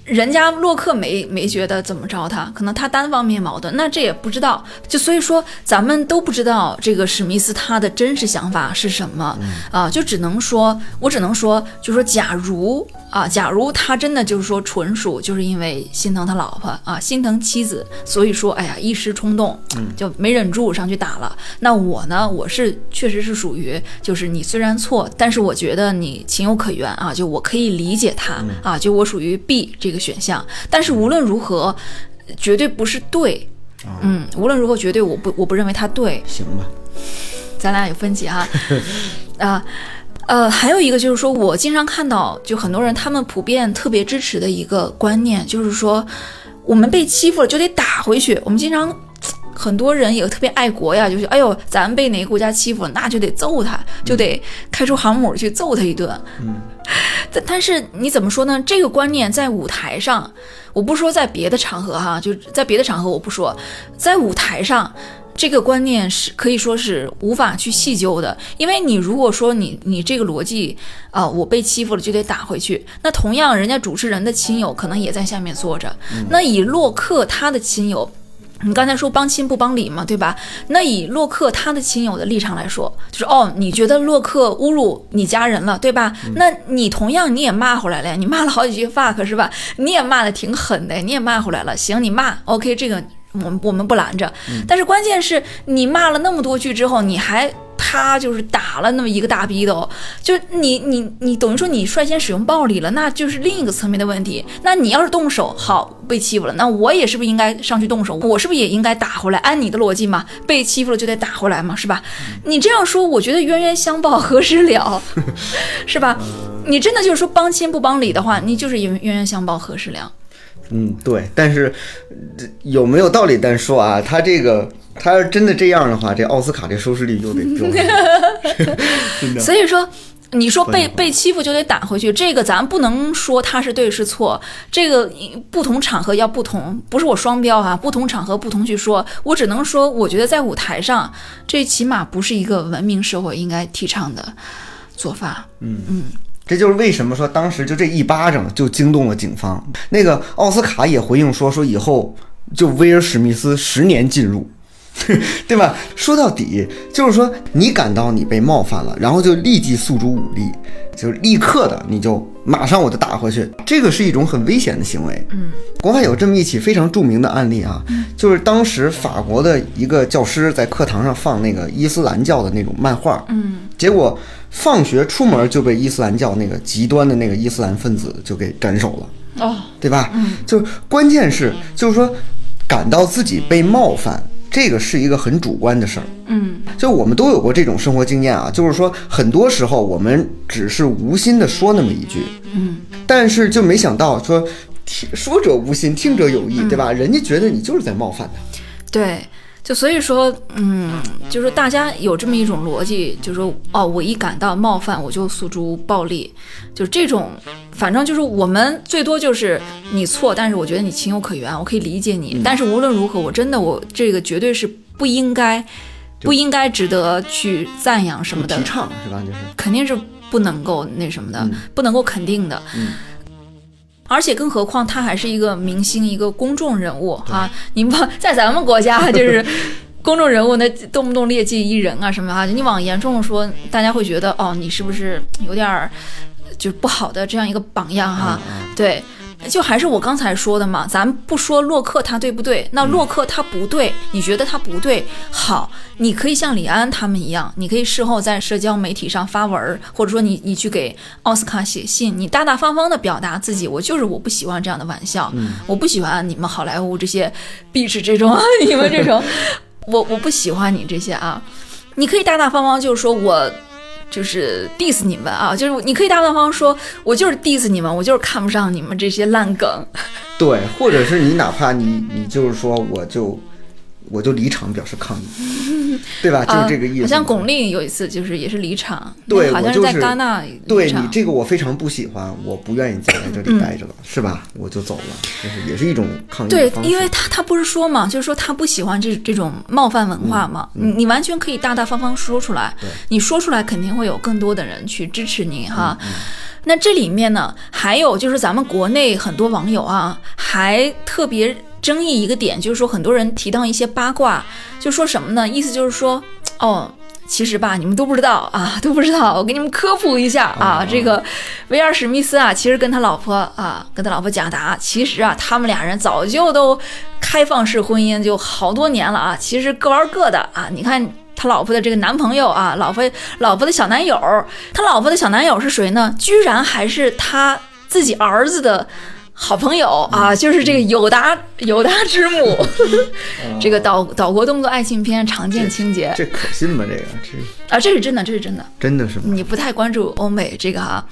人家洛克没没觉得怎么着他，可能他单方面矛盾，那这也不知道。就所以说，咱们都不知道这个史密斯他的真实想法是什么啊、就只能说，我只能说，就说假如啊，假如他真的就是说纯属就是因为心疼他老婆啊，心疼妻子，所以说哎呀一时冲动，就没忍住上去打了。那我呢，我是确实是属于就是你虽然错，但是我觉得你情有可原啊，就我可以理解他啊，就我属于 B 这个选项。但是无论如何，绝对不是对。嗯，无论如何，绝对我不我不认为他对，行吧，咱俩有分歧哈。啊，呃，还有一个就是说，我经常看到，就很多人他们普遍特别支持的一个观念，就是说，我们被欺负了就得打回去。我们经常。很多人也特别爱国呀，就是哎呦，咱被哪个国家欺负了，那就得揍他，就得开出航母去揍他一顿。嗯，但但是你怎么说呢？这个观念在舞台上，我不说在别的场合哈，就在别的场合我不说，在舞台上。这个观念是可以说是无法去细究的，因为你如果说你你这个逻辑啊、我被欺负了就得打回去，那同样人家主持人的亲友可能也在下面坐着，那以洛克他的亲友。你刚才说帮亲不帮理嘛，对吧？那以洛克他的亲友的立场来说，就是哦，你觉得洛克侮辱你家人了，对吧？那你同样你也骂回来了呀，你骂了好几句 fuck 是吧？你也骂的挺狠的，你也骂回来了。行，你骂 OK，这个我们我们不拦着。但是关键是你骂了那么多句之后，你还他就是打了那么一个大逼斗，就你你你等于说你率先使用暴力了，那就是另一个层面的问题。那你要是动手，好被欺负了，那我也是不是应该上去动手？我是不是也应该打回来？按你的逻辑嘛，被欺负了就得打回来嘛，是吧？你这样说，我觉得冤冤相报 何时了，是吧？你真的就是说帮亲不帮理的话，你就是冤冤冤相报何时了？嗯，对，但是这有没有道理？单说啊，他这个他要是真的这样的话，这奥斯卡这收视率就得飙升，真的。所以说，你说被被欺负就得打回去，这个咱不能说他是对是错，这个不同场合要不同，不是我双标哈、不同场合不同去说，我只能说，我觉得在舞台上，这起码不是一个文明社会应该提倡的做法。这就是为什么说当时就这一巴掌就惊动了警方。那个奥斯卡也回应说，说以后就威尔史密斯十年禁入。对吧？说到底就是说，你感到你被冒犯了，然后就立即诉诸武力，就立刻的你就马上我就打回去，这个是一种很危险的行为。嗯，国外有这么一起非常著名的案例啊，就是当时法国的一个教师在课堂上放那个伊斯兰教的那种漫画，嗯，结果放学出门就被伊斯兰教那个极端的那个伊斯兰分子就给斩首了。哦，对吧？嗯，就是关键是，就是说，感到自己被冒犯，这个是一个很主观的事儿。嗯，就我们都有过这种生活经验啊，就是说，很多时候我们只是无心的说那么一句，嗯，但是就没想到说，听说者无心，听者有意，对吧？人家觉得你就是在冒犯他。对。就所以说，嗯，就是大家有这么一种逻辑，就是说，哦，我一感到冒犯，我就诉诸暴力，就这种，反正就是我们最多就是你错，但是我觉得你情有可原，我可以理解你，但是无论如何，我真的我这个绝对是不应该，不应该值得去赞扬什么的提，倡是吧？就是肯定是不能够那什么的，不能够肯定的。嗯而且更何况他还是一个明星，一个公众人物哈、你不在咱们国家就是 公众人物，那动不动劣迹艺人啊什么啊，你往严重了说，大家会觉得哦，你是不是有点儿就是不好的这样一个榜样哈？对。就还是我刚才说的嘛，咱不说洛克他对不对，那洛克他不对，你觉得他不对，好，你可以像李安他们一样，你可以事后在社交媒体上发文儿，或者说你你去给奥斯卡写信，你大大方方的表达自己，我就是我不喜欢这样的玩笑，我不喜欢你们好莱坞这些 bitch 这种，你们这种，我我不喜欢你这些啊，你可以大大方方就是说我。就是 diss 你们啊，就是你可以大大方方说，我就是 diss 你们，我就是看不上你们这些烂梗。对，或者是你哪怕你你就是说我就我就离场表示抗议，对吧？就是这个意思。啊好像巩俐有一次就是也是离场，对好像是在戛纳对你这个我非常不喜欢，我不愿意再在这里待着了，是吧？我就走了，就是也是一种抗议对，因为他他不是说嘛，就是说他不喜欢这这种冒犯文化嘛，你你完全可以大大方方说出来，你说出来肯定会有更多的人去支持你哈。那这里面呢，还有就是咱们国内很多网友啊，还特别争议一个点，就是说很多人提到一些八卦，就说什么呢？意思就是说，哦。其实吧，你们都不知道啊，都不知道。我给你们科普一下啊，这个威尔史密斯啊，其实跟他老婆啊，跟他老婆贾达，其实啊，他们俩人早就都开放式婚姻，就好多年了啊。其实各玩各的啊。你看他老婆的这个男朋友啊，老婆老婆的小男友，他老婆的小男友是谁呢？居然还是他自己儿子的。好朋友啊，就是这个友达友达之母，这个岛岛国动作爱情片常见情节这可信吗？这个这啊，这是真的，这是真的。真的是吗？你不太关注欧美这个哈，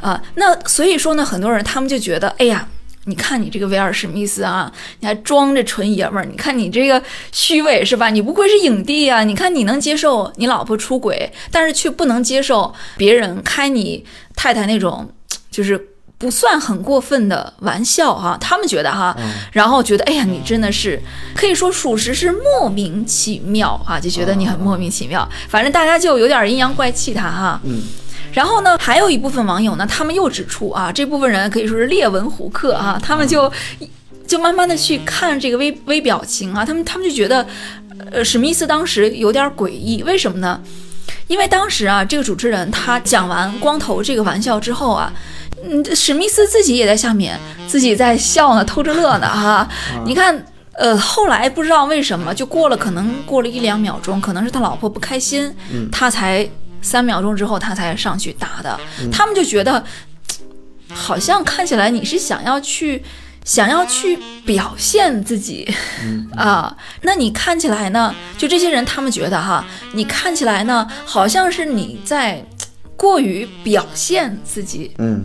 啊，那所以说呢，很多人他们就觉得，哎呀，你看你这个威尔史密斯啊，你还装着纯爷们儿，你看你这个虚伪是吧？你不愧是影帝啊！你看你能接受你老婆出轨，但是却不能接受别人开你太太那种就是。不算很过分的玩笑哈、他们觉得哈，然后觉得哎呀，你真的是可以说属实是莫名其妙啊，就觉得你很莫名其妙。反正大家就有点阴阳怪气他哈。嗯。然后呢，还有一部分网友呢，他们又指出啊，这部分人可以说是列文虎克啊，他们就就慢慢的去看这个微微表情啊，他们他们就觉得，呃，史密斯当时有点诡异，为什么呢？因为当时啊，这个主持人他讲完光头这个玩笑之后啊，嗯，史密斯自己也在下面自己在笑呢，偷着乐呢哈。你看呃，后来不知道为什么，就过了可能过了一两秒钟，可能是他老婆不开心，他才三秒钟之后他才上去打的。他们就觉得，好像看起来你是想要去想要去表现自己啊，那你看起来呢？就这些人他们觉得哈，你看起来呢，好像是你在过于表现自己。嗯，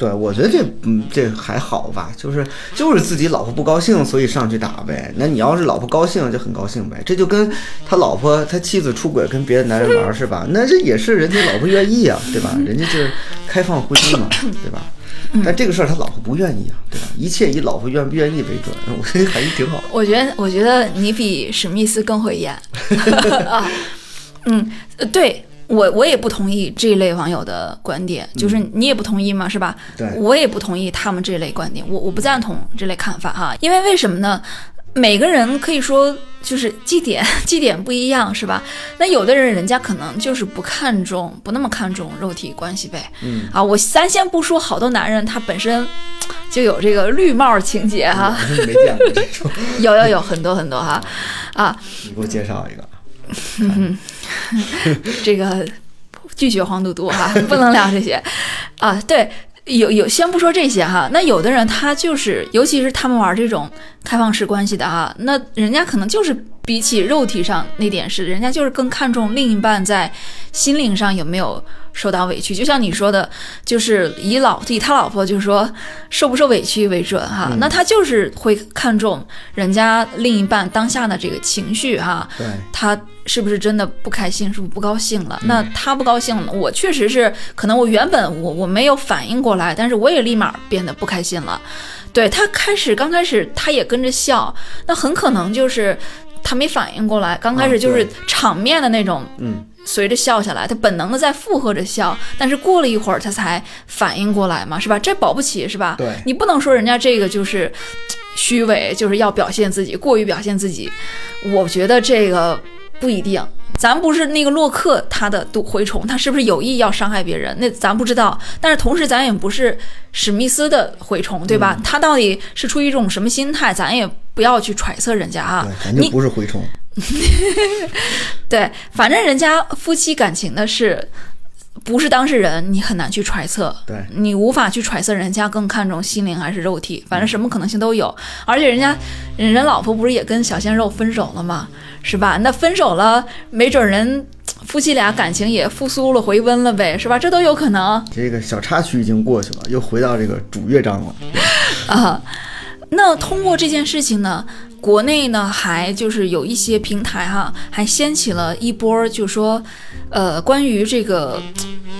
对，我觉得这嗯这还好吧，就是就是自己老婆不高兴，所以上去打呗。那你要是老婆高兴，就很高兴呗。这就跟他老婆他妻子出轨跟别的男人玩是吧？那这也是人家老婆愿意啊，对吧？人家就是开放婚姻嘛，对吧？但这个事儿他老婆不愿意啊，对吧？一切以老婆愿不愿意为准，我觉得还是挺好。我觉得，我觉得你比史密斯更会演 啊。嗯，呃对我我也不同意这一类网友的观点，就是你也不同意嘛，是吧？对我也不同意他们这类观点，我我不赞同这类看法哈。因为为什么呢？每个人可以说就是绩点 绩点不一样，是吧？那有的人人家可能就是不看重，不那么看重肉体关系呗。嗯啊，我咱先不说好多男人他本身 就有这个绿帽情节哈，我是没见过，有有有很多很多哈，啊，你给我介绍一个。这个拒绝黄赌毒哈，不能聊这些啊。对，有有，先不说这些哈，那有的人他就是，尤其是他们玩这种开放式关系的啊，那人家可能就是比起肉体上那点事，人家就是更看重另一半在心灵上有没有受到委屈。就像你说的，就是以老以他老婆就是说受不受委屈为准哈，那他就是会看重人家另一半当下的这个情绪哈。对，他是不是真的不开心，是不是不高兴了？那他不高兴了，我确实是可能我原本我我没有反应过来，但是我也立马变得不开心了。对他开始刚开始他也跟着笑，那很可能就是他没反应过来，刚开始就是场面的那种。嗯，随着笑下来，他本能的在附和着笑，但是过了一会儿他才反应过来嘛，是吧？这保不齐是吧？对你不能说人家这个就是虚伪，就是要表现自己，过于表现自己。我觉得这个不一定。咱不是那个洛克他的毒蛔虫，他是不是有意要伤害别人？那咱不知道。但是同时，咱也不是史密斯的蛔虫，对吧？他到底是出于一种什么心态，咱也不要去揣测人家啊对，。咱不是蛔虫。对，反正人家夫妻感情的事，不是当事人，你很难去揣测。对你无法去揣测人家更看重心灵还是肉体，反正什么可能性都有。而且人家人人老婆不是也跟小鲜肉分手了吗？是吧？那分手了，没准人夫妻俩感情也复苏了、回温了呗，是吧？这都有可能。这个小插曲已经过去了，又回到这个主乐章了。啊。那通过这件事情呢，国内呢还就是有一些平台哈，还掀起了一波，就说，呃，关于这个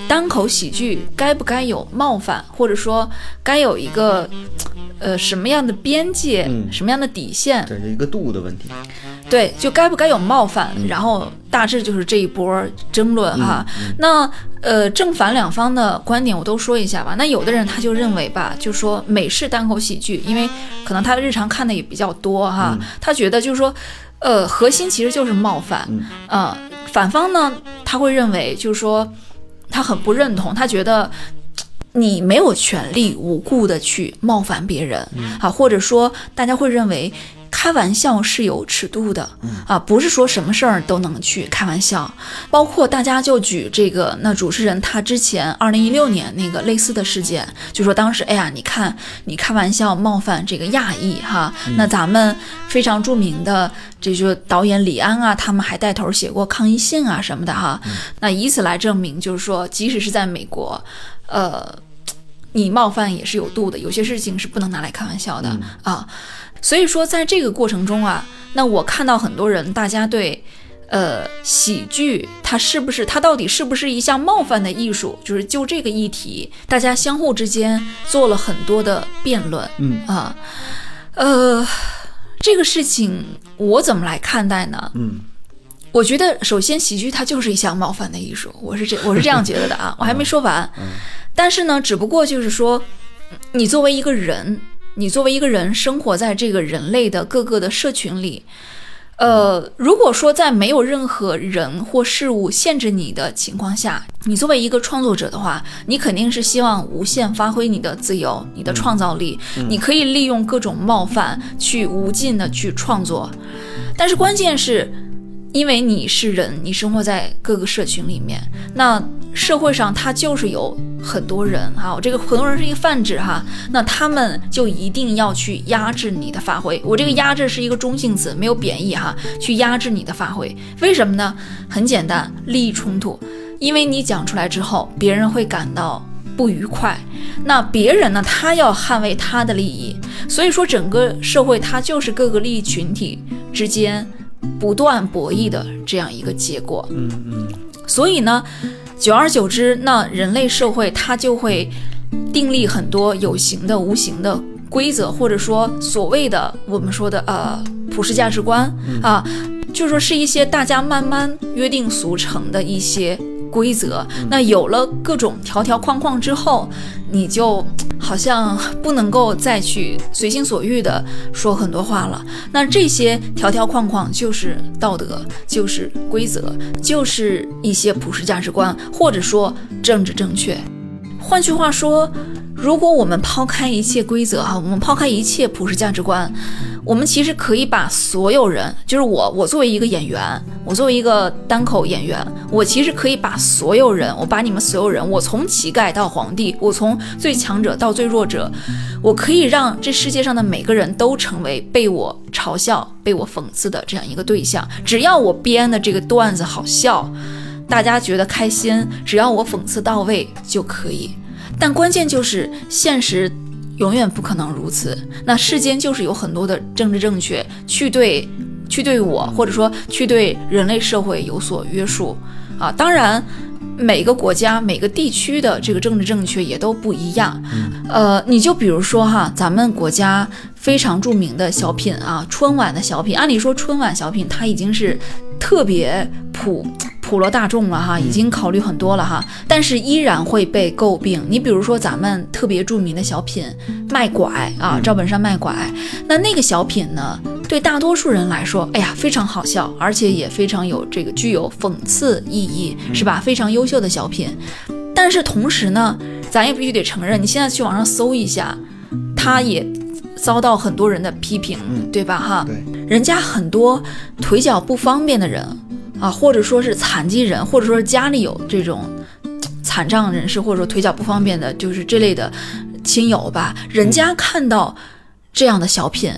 单口喜剧该不该有冒犯，或者说该有一个呃什么样的边界，嗯什么样的底线，这是一个度的问题。对，就该不该有冒犯，然后大致就是这一波争论哈。那呃，正反两方的观点我都说一下吧。那有的人他就认为吧，就说美式单口喜剧，因为可能他日常看的也比较多哈，他觉得就是说，呃，核心其实就是冒犯。嗯呃，反方呢，他会认为就是说，他很不认同，他觉得。你没有权利无故的去冒犯别人，啊，或者说大家会认为开玩笑是有尺度的，啊，不是说什么事儿都能去开玩笑。包括大家就举这个，那主持人他之前二零一六年那个类似的事件，就说当时哎呀，你看你开玩笑冒犯这个亚裔哈，那咱们非常著名的这就导演李安啊，他们还带头写过抗议信啊什么的哈，那以此来证明，就是说即使是在美国，呃。你冒犯也是有度的，有些事情是不能拿来开玩笑的、啊。所以说，在这个过程中啊，那我看到很多人，大家对呃喜剧它是不是它到底是不是一项冒犯的艺术，就是就这个议题，大家相互之间做了很多的辩论。嗯啊，呃，这个事情我怎么来看待呢？嗯我觉得首先喜剧它就是一项冒犯的艺术，我是这我是这样觉得的啊，我还没说完。但是呢，只不过就是说，你作为一个人，你作为一个人生活在这个人类的各个的社群里，呃，如果说在没有任何人或事物限制你的情况下，你作为一个创作者的话，你肯定是希望无限发挥你的自由、你的创造力，你可以利用各种冒犯去无尽的去创作。但是关键是，因为你是人，你生活在各个社群里面，那社会上它就是有很多人哈，我这个很多人是一个泛指哈，那他们就一定要去压制你的发挥。我这个压制是一个中性词，没有贬义哈，去压制你的发挥。为什么呢？很简单，利益冲突。因为你讲出来之后，别人会感到不愉快，那别人呢，他要捍卫他的利益，所以说整个社会它就是各个利益群体之间不断博弈的这样一个结果。嗯嗯，所以呢，久而久之，那人类社会它就会订立很多有形的、无形的规则，或者说所谓的我们说的呃普世价值观啊，就说是一些大家慢慢约定俗成的一些规则。那有了各种条条框框之后，你就好像不能够再去随心所欲的说很多话了。那这些条条框框就是道德，就是规则，就是一些普世价值观，或者说政治正确。换句话说，如果我们抛开一切规则哈，我们抛开一切普世价值观，我们其实可以把所有人，就是我，我作为一个演员，我作为一个单口演员，我其实可以把所有人，我把你们所有人，我从乞丐到皇帝，我从最强者到最弱者，我可以让这世界上的每个人都成为被我嘲笑、被我讽刺的这样一个对象。只要我编的这个段子好笑，大家觉得开心，只要我讽刺到位就可以。但关键就是现实永远不可能如此。那世间就是有很多的政治正确去对去对我，或者说去对人类社会有所约束啊。当然，每个国家每个地区的这个政治正确也都不一样。呃，你就比如说哈，咱们国家非常著名的小品啊，春晚的小品，按理说春晚小品它已经是特别普。普罗大众了哈，已经考虑很多了哈，但是依然会被诟病。你比如说咱们特别著名的小品《卖拐》啊，赵本山卖拐，那那个小品呢，对大多数人来说，哎呀，非常好笑，而且也非常有这个具有讽刺意义，是吧？非常优秀的小品。但是同时呢，咱也必须得承认，你现在去网上搜一下，他也遭到很多人的批评，对吧？哈，对，人家很多腿脚不方便的人。啊，或者说是残疾人，或者说是家里有这种残障人士，或者说腿脚不方便的，就是这类的亲友吧。人家看到这样的小品，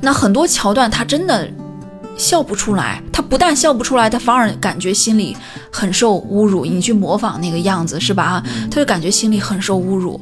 那很多桥段他真的笑不出来。他不但笑不出来，他反而感觉心里很受侮辱。你去模仿那个样子是吧？他就感觉心里很受侮辱。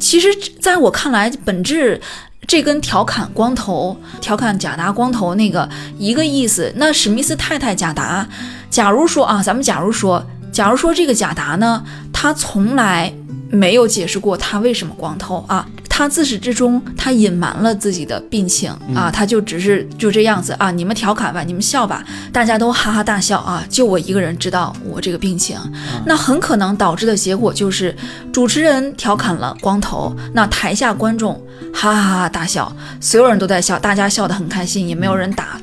其实，在我看来，本质。这跟调侃光头、调侃贾达光头那个一个意思。那史密斯太太贾达，假如说啊，咱们假如说，假如说这个贾达呢，他从来没有解释过他为什么光头啊，他自始至终他隐瞒了自己的病情啊，他就只是就这样子啊，你们调侃吧，你们笑吧，大家都哈哈大笑啊，就我一个人知道我这个病情，那很可能导致的结果就是主持人调侃了光头，那台下观众。哈哈哈大笑，所有人都在笑，大家笑得很开心，也没有人打，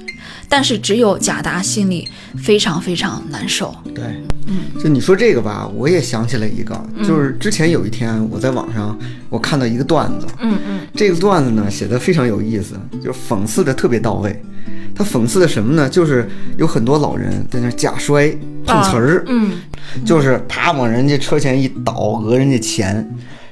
但是只有贾达心里非常非常难受。对，嗯，就你说这个吧，我也想起来一个，就是之前有一天我在网上我看到一个段子，嗯嗯，这个段子呢写的非常有意思，就是讽刺的特别到位。他讽刺的什么呢？就是有很多老人在那假摔碰瓷儿，嗯，就是啪往人家车前一倒，讹人家钱。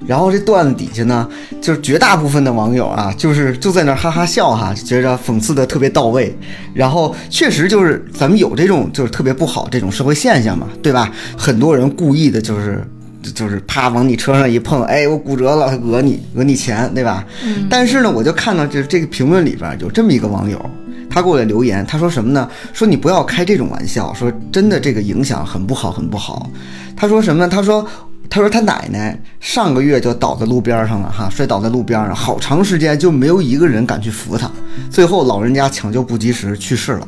然后这段子底下呢，就是绝大部分的网友啊，就是就在那哈哈笑哈，觉着讽刺的特别到位。然后确实就是咱们有这种就是特别不好这种社会现象嘛，对吧？很多人故意的就是就是啪往你车上一碰，哎，我骨折了，讹你讹你钱，对吧？但是呢，我就看到就是这个评论里边有这么一个网友，他给我留言，他说什么呢？说你不要开这种玩笑，说真的这个影响很不好很不好。他说什么呢？他说。他说他奶奶上个月就倒在路边上了，哈，摔倒在路边上，好长时间就没有一个人敢去扶他，最后老人家抢救不及时去世了。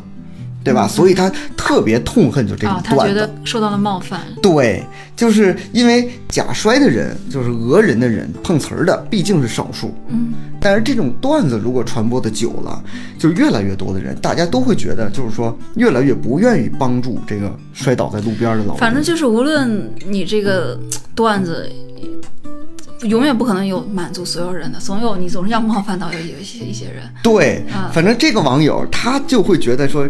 对吧？所以他特别痛恨就这种啊，他。觉得受到了冒犯。对，就是因为假摔的人，就是讹人的人，碰瓷儿的毕竟是少数。嗯，但是这种段子如果传播的久了，就越来越多的人，大家都会觉得，就是说越来越不愿意帮助这个摔倒在路边的老人。反正就是无论你这个段子。永远不可能有满足所有人的，总有你总是要冒犯到有有一些一些人。对啊，反正这个网友他就会觉得说，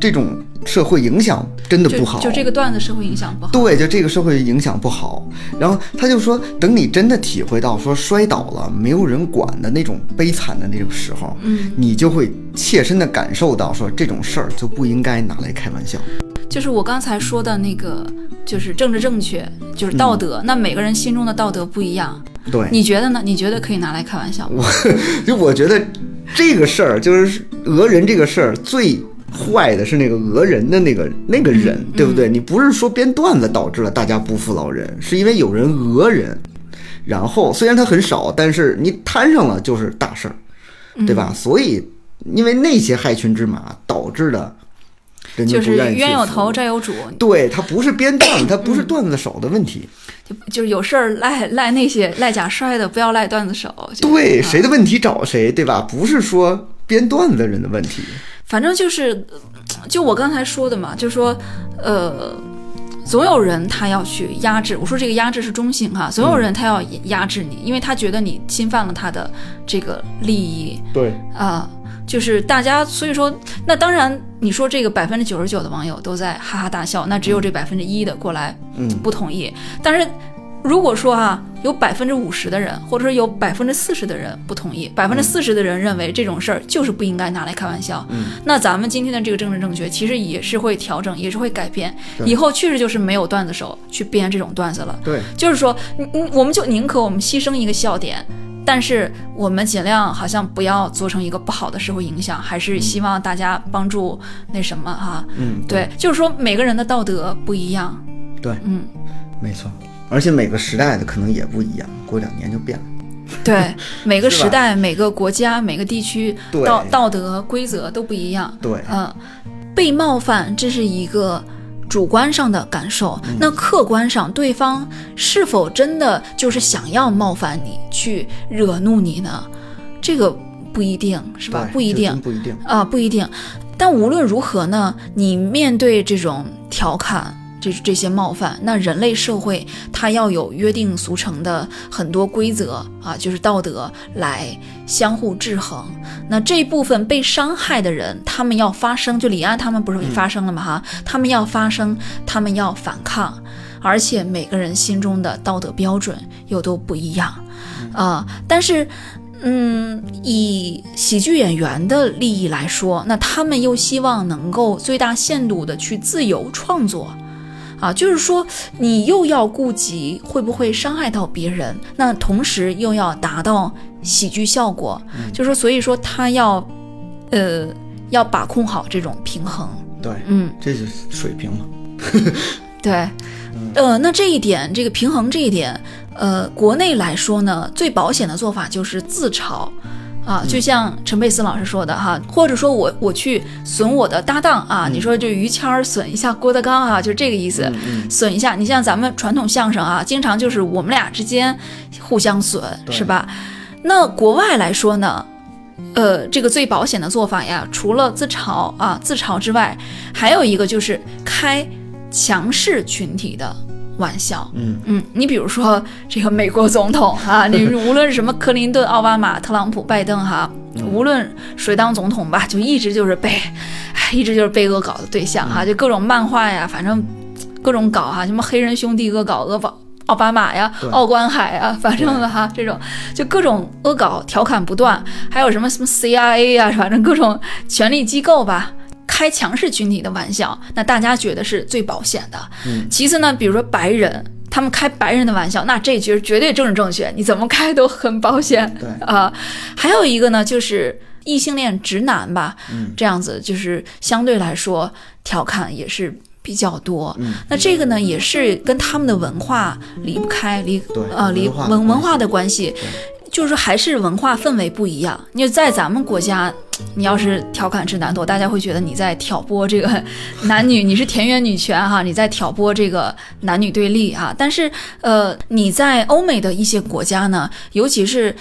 这种社会影响真的不好。就这个段子社会影响不好。对，就这个社会影响不好。然后他就说，等你真的体会到说摔倒了没有人管的那种悲惨的那种时候，嗯，你就会切身的感受到说这种事儿就不应该拿来开玩笑。就是我刚才说的那个，就是政治正确，就是道德。那每个人心中的道德不一样，对，你觉得呢？你觉得可以拿来开玩笑吗？我 就我觉得这个事儿就是讹人这个事儿最坏的是那个讹人的那个那个人，对不对？你不是说编段子导致了大家不服老人，是因为有人讹人，然后虽然他很少，但是你摊上了就是大事儿，对吧？所以因为那些害群之马导致的，人家就是冤有头债有主，对他不是编段子，他不是段子手的问题，就就是有事儿赖赖那些赖假摔的，不要赖段子手。对啊谁的问题找谁，对吧？不是说编段子的人的问题。反正就是，就我刚才说的嘛，就说，呃，总有人他要去压制。我说这个压制是中性哈，总有人他要压制你，因为他觉得你侵犯了他的这个利益对，啊、就是大家，所以说，那当然，你说这个百分之九十九的网友都在哈哈大笑，那只有这百分之一的过来嗯，不同意。但是如果说啊，有百分之五十的人，或者说有百分之四十的人不同意，百分之四十的人认为这种事儿就是不应该拿来开玩笑，嗯，那咱们今天的这个政治正确其实也是会调整，也是会改变。以后确实就是没有段子手去编这种段子了，对，就是说，嗯嗯，我们就宁可我们牺牲一个笑点。但是我们尽量好像不要做成一个不好的社会影响，还是希望大家帮助那什么哈。嗯，对，就是说每个人的道德不一样。对，嗯，没错。而且每个时代的可能也不一样，过两年就变了。对，每个时代、每个国家、每个地区道道德规则都不一样。对，嗯，被冒犯这是一个主观上的感受，嗯那客观上对方是否真的就是想要冒犯你，去惹怒你呢？这个不一定是吧？不一定不一定。啊，不一定。但无论如何呢，你面对这种调侃。这这些冒犯，那人类社会它要有约定俗成的很多规则啊，就是道德来相互制衡。那这一部分被伤害的人，他们要发声，就李安他们不是发声了吗？哈、他们要发声，他们要反抗，而且每个人心中的道德标准又都不一样啊、但是。嗯，以喜剧演员的利益来说，那他们又希望能够最大限度的去自由创作，啊，就是说你又要顾及会不会伤害到别人，那同时又要达到喜剧效果，就是说，所以说他要，呃，要把控好这种平衡，对，嗯，这就是水平嘛。对，呃，那这一点，这个平衡这一点，呃，国内来说呢，最保险的做法就是自嘲。啊，就像陈佩斯老师说的哈，或者说我我去损我的搭档啊，你说就于谦儿损一下郭德纲啊，就这个意思，嗯损一下。你像咱们传统相声啊，经常就是我们俩之间互相损，是吧？那国外来说呢，呃，这个最保险的做法呀，除了自嘲啊自嘲之外，还有一个就是开强势群体的玩笑。嗯嗯，你比如说这个美国总统啊，你无论是什么克林顿、奥巴马、特朗普、拜登哈，无论谁当总统吧，就一直就是被，哎，一直就是被恶搞的对象哈，就各种漫画呀，反正各种搞哈，什么黑人兄弟恶搞恶搞。奥巴马呀，奥关海呀，反正的哈这种就各种恶搞调侃不断，还有什么什么 CIA 呀，反正各种权力机构吧，开强势群体的玩笑，那大家觉得是最保险的。嗯其次呢，比如说白人，他们开白人的玩笑，那这绝绝对政治正确，你怎么开都很保险。对啊、还有一个呢，就是异性恋直男吧，嗯这样子就是相对来说调侃也是比较多。嗯，那这个呢，也是跟他们的文化离不开，离对呃离文文化的关系。对就是还是文化氛围不一样。你在咱们国家，你要是调侃直男多，大家会觉得你在挑拨这个男女，你是田园女权哈，你在挑拨这个男女对立哈。但是呃，你在欧美的一些国家呢，尤其是。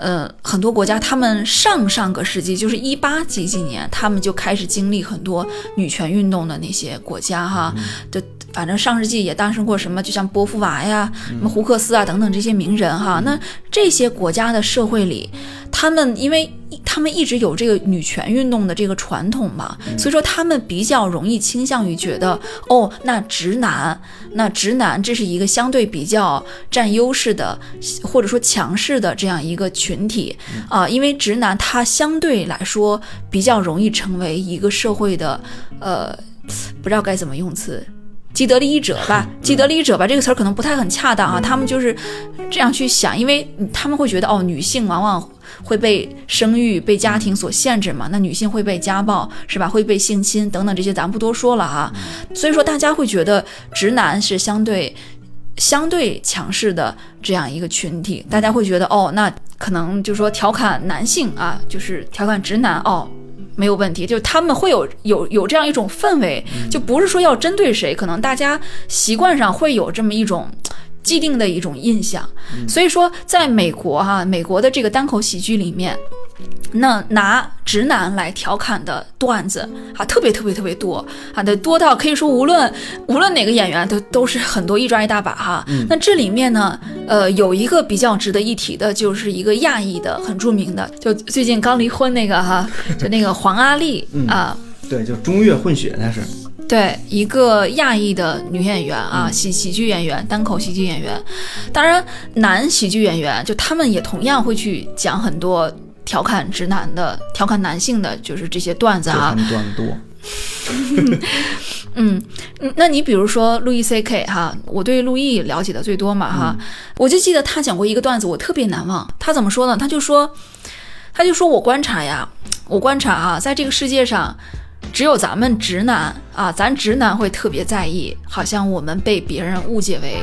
呃，很多国家，他们上上个世纪，就是一八几几年，他们就开始经历很多女权运动的那些国家哈，的反正上世纪也诞生过什么，就像波伏娃呀、什么胡克斯啊等等这些名人哈。那这些国家的社会里，他们因为他们一直有这个女权运动的这个传统嘛，所以说他们比较容易倾向于觉得，哦，那直男，那直男这是一个相对比较占优势的，或者说强势的这样一个群体啊，因为直男他相对来说比较容易成为一个社会的，呃，不知道该怎么用词。既得利益者吧，既得利益者吧，这个词儿可能不太很恰当啊。他们就是这样去想，因为他们会觉得，哦，女性往往会被生育、被家庭所限制嘛。那女性会被家暴，是吧？会被性侵等等这些，咱不多说了哈。所以说，大家会觉得直男是相对相对强势的这样一个群体。大家会觉得，哦，那可能就是说调侃男性啊，就是调侃直男哦。没有问题，就是他们会有有有这样一种氛围，就不是说要针对谁，可能大家习惯上会有这么一种既定的一种印象。所以说，在美国哈，美国的这个单口喜剧里面。那拿直男来调侃的段子啊，特别特别特别多啊，得多到可以说无论无论哪个演员都都是很多一抓一大把哈。那这里面呢，呃，有一个比较值得一提的，就是一个亚裔的很著名的，就最近刚离婚那个哈，就那个黄阿丽啊，对，就中越混血那是。对，一个亚裔的女演员啊，喜喜剧演员，单口喜剧演员。当然，男喜剧演员就他们也同样会去讲很多。调侃直男的，调侃男性的，就是这些段子啊。段子多。嗯，那你比如说路易 C K 哈，我对路易了解的最多嘛哈，我就记得他讲过一个段子，我特别难忘。他怎么说呢？他就说，他就说我观察呀，我观察啊，在这个世界上，只有咱们直男啊，咱直男会特别在意，好像我们被别人误解为。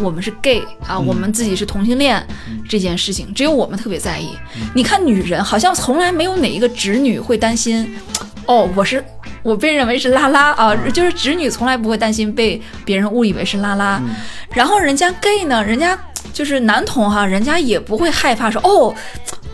我们是 gay 啊，我们自己是同性恋这件事情，只有我们特别在意。你看，女人好像从来没有哪一个直女会担心，哦，我是我被认为是拉拉啊，就是直女从来不会担心被别人误以为是拉拉。然后人家 gay 呢，人家就是男同哈，人家也不会害怕说哦。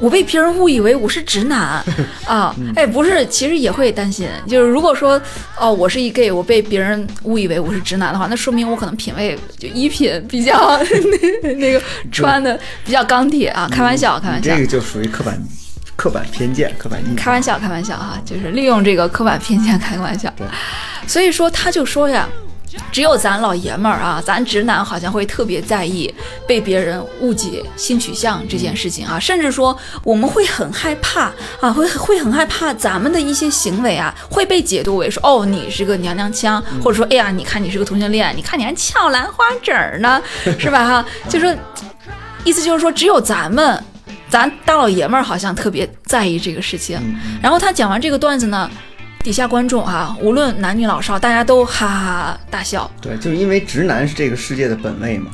我被别人误以为我是直男 啊，哎，不是，其实也会担心。就是如果说，哦，我是一 gay，我被别人误以为我是直男的话，那说明我可能品味就衣品比较 那那个穿的比较钢铁啊。开玩笑，开玩笑，这个就属于刻板刻板偏见，刻板印象。开玩笑，开玩笑哈，就是利用这个刻板偏见开个玩笑。对，所以说他就说呀。只有咱老爷们儿啊，咱直男好像会特别在意被别人误解性取向这件事情啊，甚至说我们会很害怕啊，会会很害怕咱们的一些行为啊会被解读为说哦你是个娘娘腔，或者说哎呀你看你是个同性恋，你看你还翘兰花指儿呢，是吧哈？就说意思就是说只有咱们，咱大老爷们儿好像特别在意这个事情。然后他讲完这个段子呢。底下观众啊，无论男女老少，大家都哈哈哈大笑。对，就是因为直男是这个世界的本位嘛。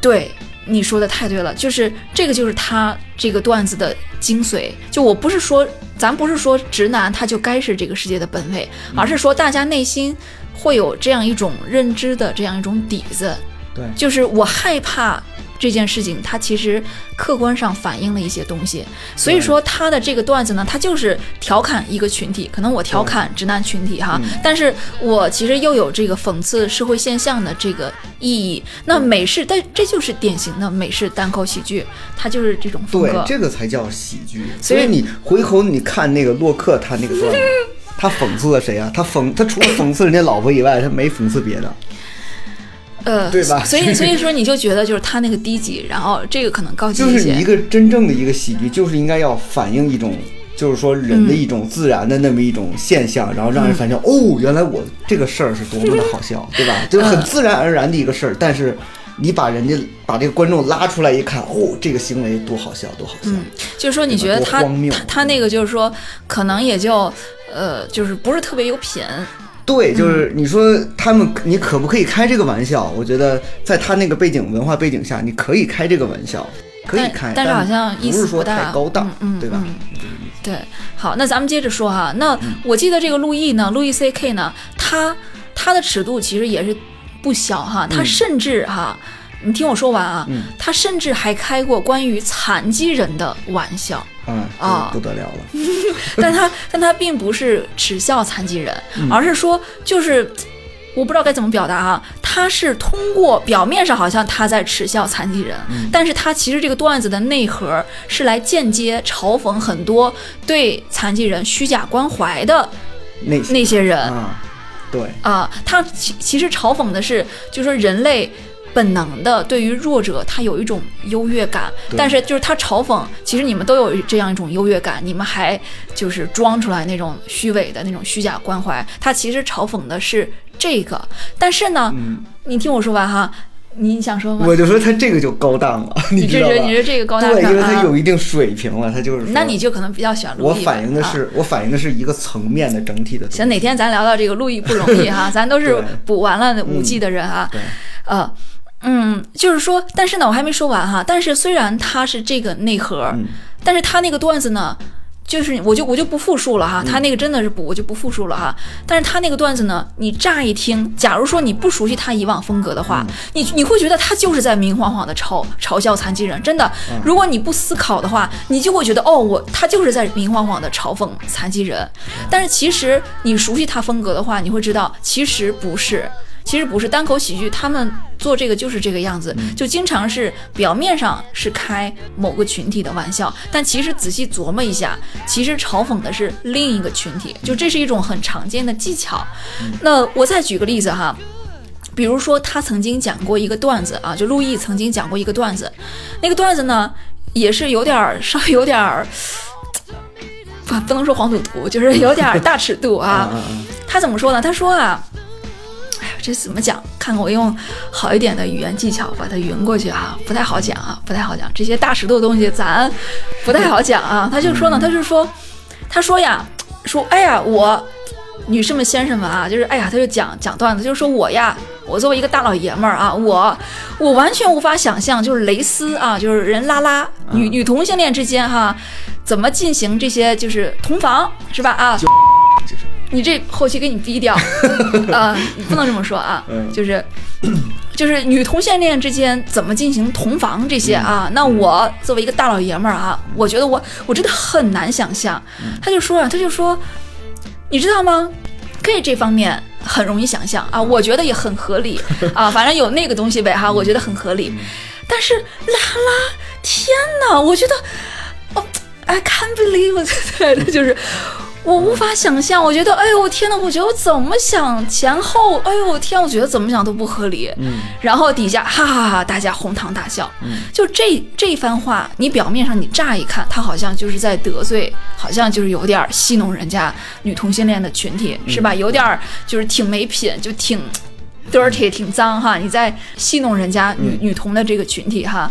对，你说的太对了，就是这个就是他这个段子的精髓。就我不是说，咱不是说直男他就该是这个世界的本位，而是说大家内心会有这样一种认知的这样一种底子。对，就是我害怕。这件事情，它其实客观上反映了一些东西，所以说他的这个段子呢，他就是调侃一个群体，可能我调侃直男群体哈，但是我其实又有这个讽刺社会现象的这个意义。那美式，但这就是典型的美式单口喜剧，它就是这种风格。对，这个才叫喜剧。所以你回头你看那个洛克他那个段子，他讽刺了谁啊？他讽他除了讽刺人家老婆以外，他没讽刺别的。呃，对吧？所以所以说你就觉得就是他那个低级，然后这个可能高级一些。就是一个真正的一个喜剧，就是应该要反映一种，就是说人的一种自然的那么一种现象，然后让人反正哦，原来我这个事儿是多么的好笑，对吧？就是很自然而然的一个事儿，但是你把人家把这个观众拉出来一看，哦，这个行为多好笑，多好笑。嗯，就是说你觉得他他他那个就是说可能也就呃，就是不是特别有品。对，就是你说他们，你可不可以开这个玩笑？我觉得在他那个背景文化背景下，你可以开这个玩笑。可以开，但是好像意不是说思不大太高档，对吧？嗯对，好，那咱们接着说哈。那我记得这个路易呢，路易 C K 呢，他他的尺度其实也是不小哈，他甚至哈，你听我说完啊，嗯。他甚至还开过关于残疾人的玩笑，嗯啊。这不得了了，但他但他并不是耻笑残疾人，嗯。而是说就是。我不知道该怎么表达啊，他是通过表面上好像他在耻笑残疾人，嗯。但是他其实这个段子的内核是来间接嘲讽很多对残疾人虚假关怀的那些那些人。啊，对，啊，他其其实嘲讽的是，就是说人类本能的对于弱者，他有一种优越感，但是就是他嘲讽，其实你们都有这样一种优越感，你们还就是装出来那种虚伪的那种虚假关怀，他其实嘲讽的是这个，但是呢，嗯，你听我说完哈，你想说吗？我就说他这个就高档了，你知道吧？这你是这个高大对，上因为他啊有一定水平了，他就是那你就可能比较喜欢路易吧。我反映的啊是，我反映的是一个层面的整体的。行，哪天咱聊到这个路易不容易哈，咱都是补完了五 G 的人啊。对，呃，嗯，就是说，但是呢，我还没说完哈。但是虽然它是这个内核，嗯但是他那个段子呢，就是我就我就不复述了哈。他那个真的是不，我就不复述了哈。但是他那个段子呢，你乍一听，假如说你不熟悉他以往风格的话，你你会觉得他就是在明晃晃的嘲嘲笑残疾人。真的，如果你不思考的话，你就会觉得哦，我他就是在明晃晃的嘲讽残疾人。但是其实你熟悉他风格的话，你会知道其实不是。其实不是单口喜剧，他们做这个就是这个样子，就经常是表面上是开某个群体的玩笑，但其实仔细琢磨一下，其实嘲讽的是另一个群体，就这是一种很常见的技巧。那我再举个例子哈。比如说，他曾经讲过一个段子啊，就陆毅曾经讲过一个段子，那个段子呢，也是有点儿稍微有点儿，不 不能说黄赌毒，就是有点儿大尺度啊。他怎么说呢？他说啊，这怎么讲？看看我用好一点的语言技巧把它匀过去啊，不太好讲啊，不太好讲。这些大尺度的东西咱不太好讲啊。他就说呢，他就说，他说呀，说哎呀，我女士们、先生们啊，就是哎呀，他就讲讲段子，就是说我呀，我作为一个大老爷们儿啊，我我完全无法想象，就是蕾丝啊，就是人拉拉女女同性恋之间哈、怎么进行这些就是同房是吧啊？就是你这后期给你逼掉，啊、你不能这么说啊，嗯。就是就是女同性恋之间怎么进行同房这些啊，那我作为一个大老爷们儿啊，我觉得我我真的很难想象。他就说啊，他就说，你知道吗？gay 这方面很容易想象啊，我觉得也很合理 啊，反正有那个东西呗哈，我觉得很合理。但是拉拉，天哪，我觉得，哦，I can't believe，it，对，就是我无法想象，我觉得，哎呦我天呐，我觉得我怎么想前后，哎呦我天，我觉得怎么想都不合理。嗯然后底下哈哈哈，大家哄堂大笑。嗯就这这番话，你表面上你乍一看，他好像就是在得罪，好像就是有点儿戏弄人家女同性恋的群体，是吧？有点儿就是挺没品，就挺 dirty，挺脏哈。你在戏弄人家女、女同的这个群体哈。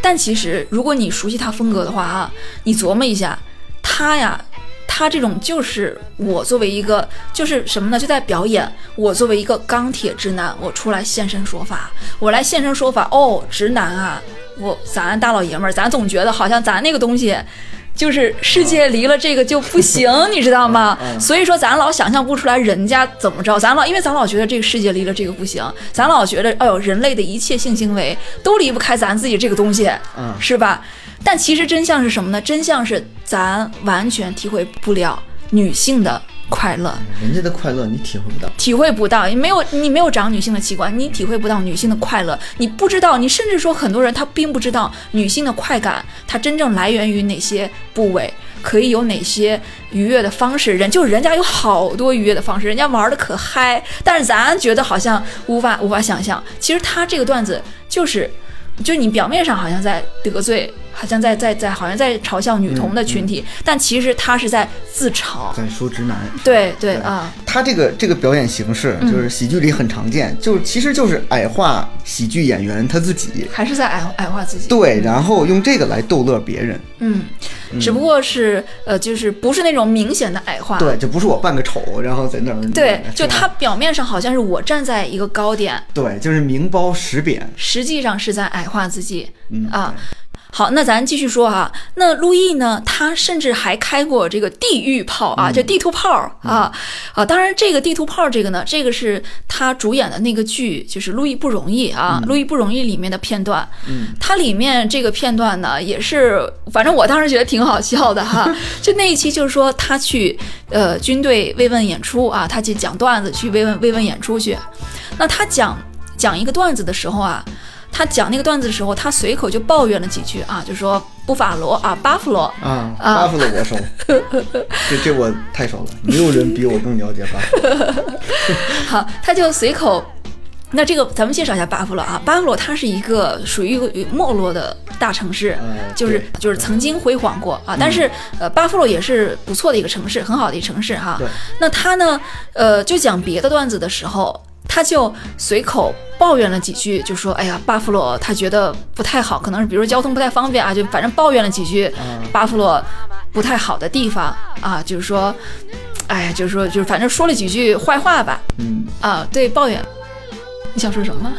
但其实，如果你熟悉他风格的话哈，你琢磨一下，他呀，他这种就是我作为一个就是什么呢？就在表演我作为一个钢铁直男，我出来现身说法，我来现身说法。哦，直男啊，我咱大老爷们儿，咱总觉得好像咱那个东西。就是世界离了这个就不行，你知道吗？所以说咱老想象不出来人家怎么着，咱老因为咱老觉得这个世界离了这个不行，咱老觉得哎呦，人类的一切性行为都离不开咱自己这个东西，嗯是吧？但其实真相是什么呢？真相是咱完全体会不了女性的快乐，人家的快乐你体会不到。体会不到，你没有你没有长女性的器官，你体会不到女性的快乐，你不知道，你甚至说很多人他并不知道女性的快感，它真正来源于哪些部位，可以有哪些愉悦的方式。人就是人家有好多愉悦的方式，人家玩的可嗨，但是咱觉得好像无法无法想象。其实他这个段子就是。就你表面上好像在得罪，好像在在在好像在嘲笑女同的群体，但其实他是在自嘲。在说直男，对对对。啊，他这个这个表演形式嗯。就是喜剧里很常见，就是其实就是矮化喜剧演员他自己，还是在矮矮化自己。对，然后用这个来逗乐别人，嗯，只不过是呃，就是不是那种明显的矮化。对，就不是我扮个丑，然后在那儿对，就他表面上好像是我站在一个高点，对，就是明褒实贬，实际上是在矮化自己。嗯啊好，那咱继续说哈。那路易呢？他甚至还开过这个地狱炮啊，这地图炮啊啊！当然，这个地图炮这个呢，这个是他主演的那个剧，就是《路易不容易》啊，《路易不容易》里面的片段。嗯，它里面这个片段呢，也是，反正我当时觉得挺好笑的哈。就那一期，就是说他去呃军队慰问演出啊，他去讲段子，去慰问慰问演出去。那他讲讲一个段子的时候啊。他讲那个段子的时候，他随口就抱怨了几句啊，就说布法罗啊，巴夫罗啊，巴夫罗我熟，这这我太熟了，没有人比我更了解巴夫罗。好，他就随口，那这个咱们介绍一下巴夫罗啊，巴夫罗它是一个属于一个没落的大城市，就是就是曾经辉煌过啊，但是呃，巴夫罗也是不错的一个城市，很好的一个城市哈。那他呢，呃，就讲别的段子的时候。他就随口抱怨了几句，就说：“哎呀，巴夫洛他觉得不太好，可能是比如说交通不太方便啊，就反正抱怨了几句巴夫洛不太好的地方啊，就是说，哎呀，就是说，就是反正说了几句坏话吧。嗯啊，对，抱怨。你想说什么？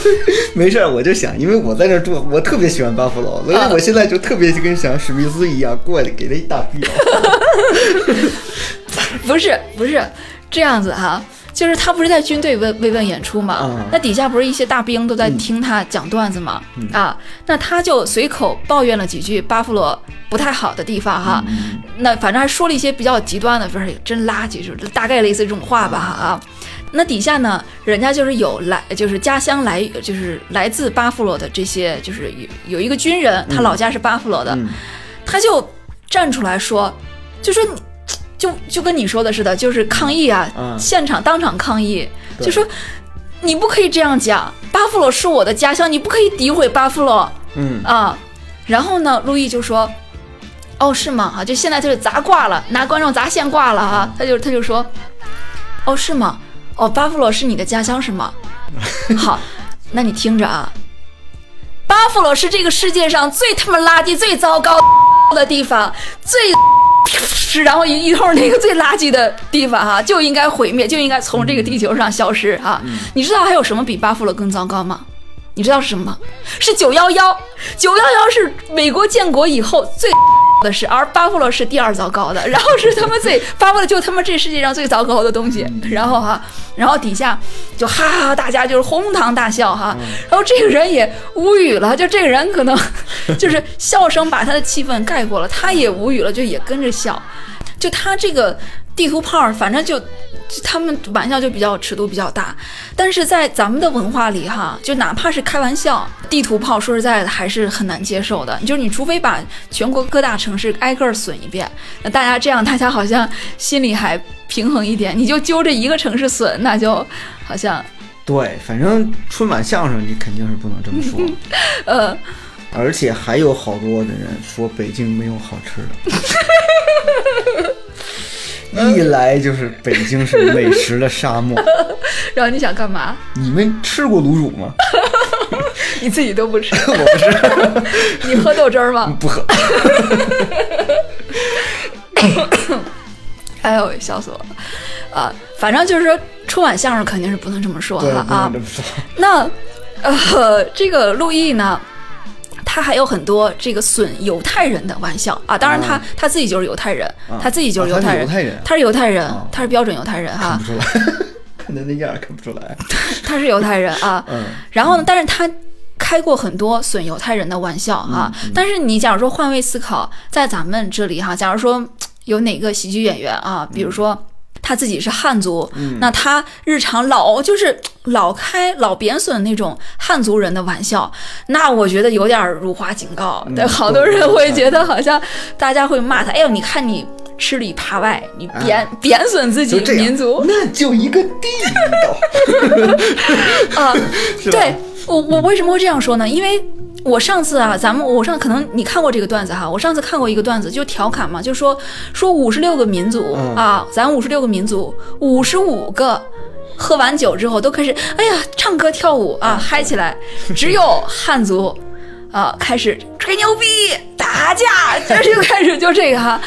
没事，我就想，因为我在这住，我特别喜欢巴夫洛，所以我现在就特别跟想史密斯一样过来给他一大逼。不是不是这样子哈。就是他不是在军队慰慰问演出嘛？那底下不是一些大兵都在听他讲段子嘛？啊，那他就随口抱怨了几句巴夫罗不太好的地方哈。那反正还说了一些比较极端的，不是真垃圾，就是大概类似这种话吧啊。那底下呢，人家就是有来，就是家乡来，就是来自巴夫罗的这些，就是有有一个军人，他老家是巴夫罗的，他就站出来说，就说你。就就跟你说的似的，就是抗议啊，现场当场抗议，就说你不可以这样讲，巴夫洛是我的家乡，你不可以诋毁巴夫洛，嗯啊，然后呢，路易就说，哦是吗？哈，就现在就是砸挂了，拿观众砸线挂了哈，他就他就说，哦是吗？哦，巴夫洛是你的家乡是吗？好，那你听着啊，巴夫洛是这个世界上最他妈垃圾、最糟糕的地方，最。是，然后一一通那个最垃圾的地方哈，就应该毁灭，就应该从这个地球上消失哈。你知道还有什么比巴夫罗更糟糕吗？你知道是什么吗？是九幺幺，九幺幺是美国建国以后最。的是，而巴布洛是第二糟糕的，然后是他们最巴布洛就他妈这世界上最糟糕的东西，然后哈，然后底下就哈哈，大家就是哄堂大笑哈，然后这个人也无语了，就这个人可能 就是笑声把他的气氛盖过了，他也无语了，就也跟着笑，就他这个地图炮，反正就。他们玩笑就比较尺度比较大，但是在咱们的文化里哈，就哪怕是开玩笑，地图炮说实在的还是很难接受的。就是你除非把全国各大城市挨个损一遍，那大家这样大家好像心里还平衡一点。你就揪着一个城市损，那就好像对，反正春晚相声你肯定是不能这么说。呃，而且还有好多的人说北京没有好吃的。一来就是北京是美食的沙漠，然后你想干嘛？你们吃过卤煮吗？你自己都不吃，我不吃。你喝豆汁儿吗？不喝。哎呦，笑死我了！啊，反正就是说春晚相声肯定是不能这么说了啊。那呃，这个陆毅呢？他还有很多这个损犹太人的玩笑啊！当然，他他自己就是犹太人，他自己就是犹太人，他是犹太人，他是标准犹太人哈。看不出来，看他那样看不出来。他是犹太人啊。嗯。然后呢？但是他开过很多损犹太人的玩笑啊。但是你假如说换位思考，在咱们这里哈，假如说有哪个喜剧演员啊，比如说。他自己是汉族，那他日常老就是 老开老贬损那种汉族人的玩笑，那我觉得有点辱华警告，对，好多人会觉得好像大家会骂他，哎呦，你看你吃里扒外，你贬贬损自己民族，那就一个地道。啊，对我我为什么会这样说呢？因为。我上次啊，咱们我上可能你看过这个段子哈，我上次看过一个段子，就调侃嘛，就说说五十六个民族啊，咱五十六个民族，五十五个喝完酒之后都开始哎呀唱歌跳舞啊嗨起来，只有汉族啊开始吹牛逼打架，就就开始就这个哈，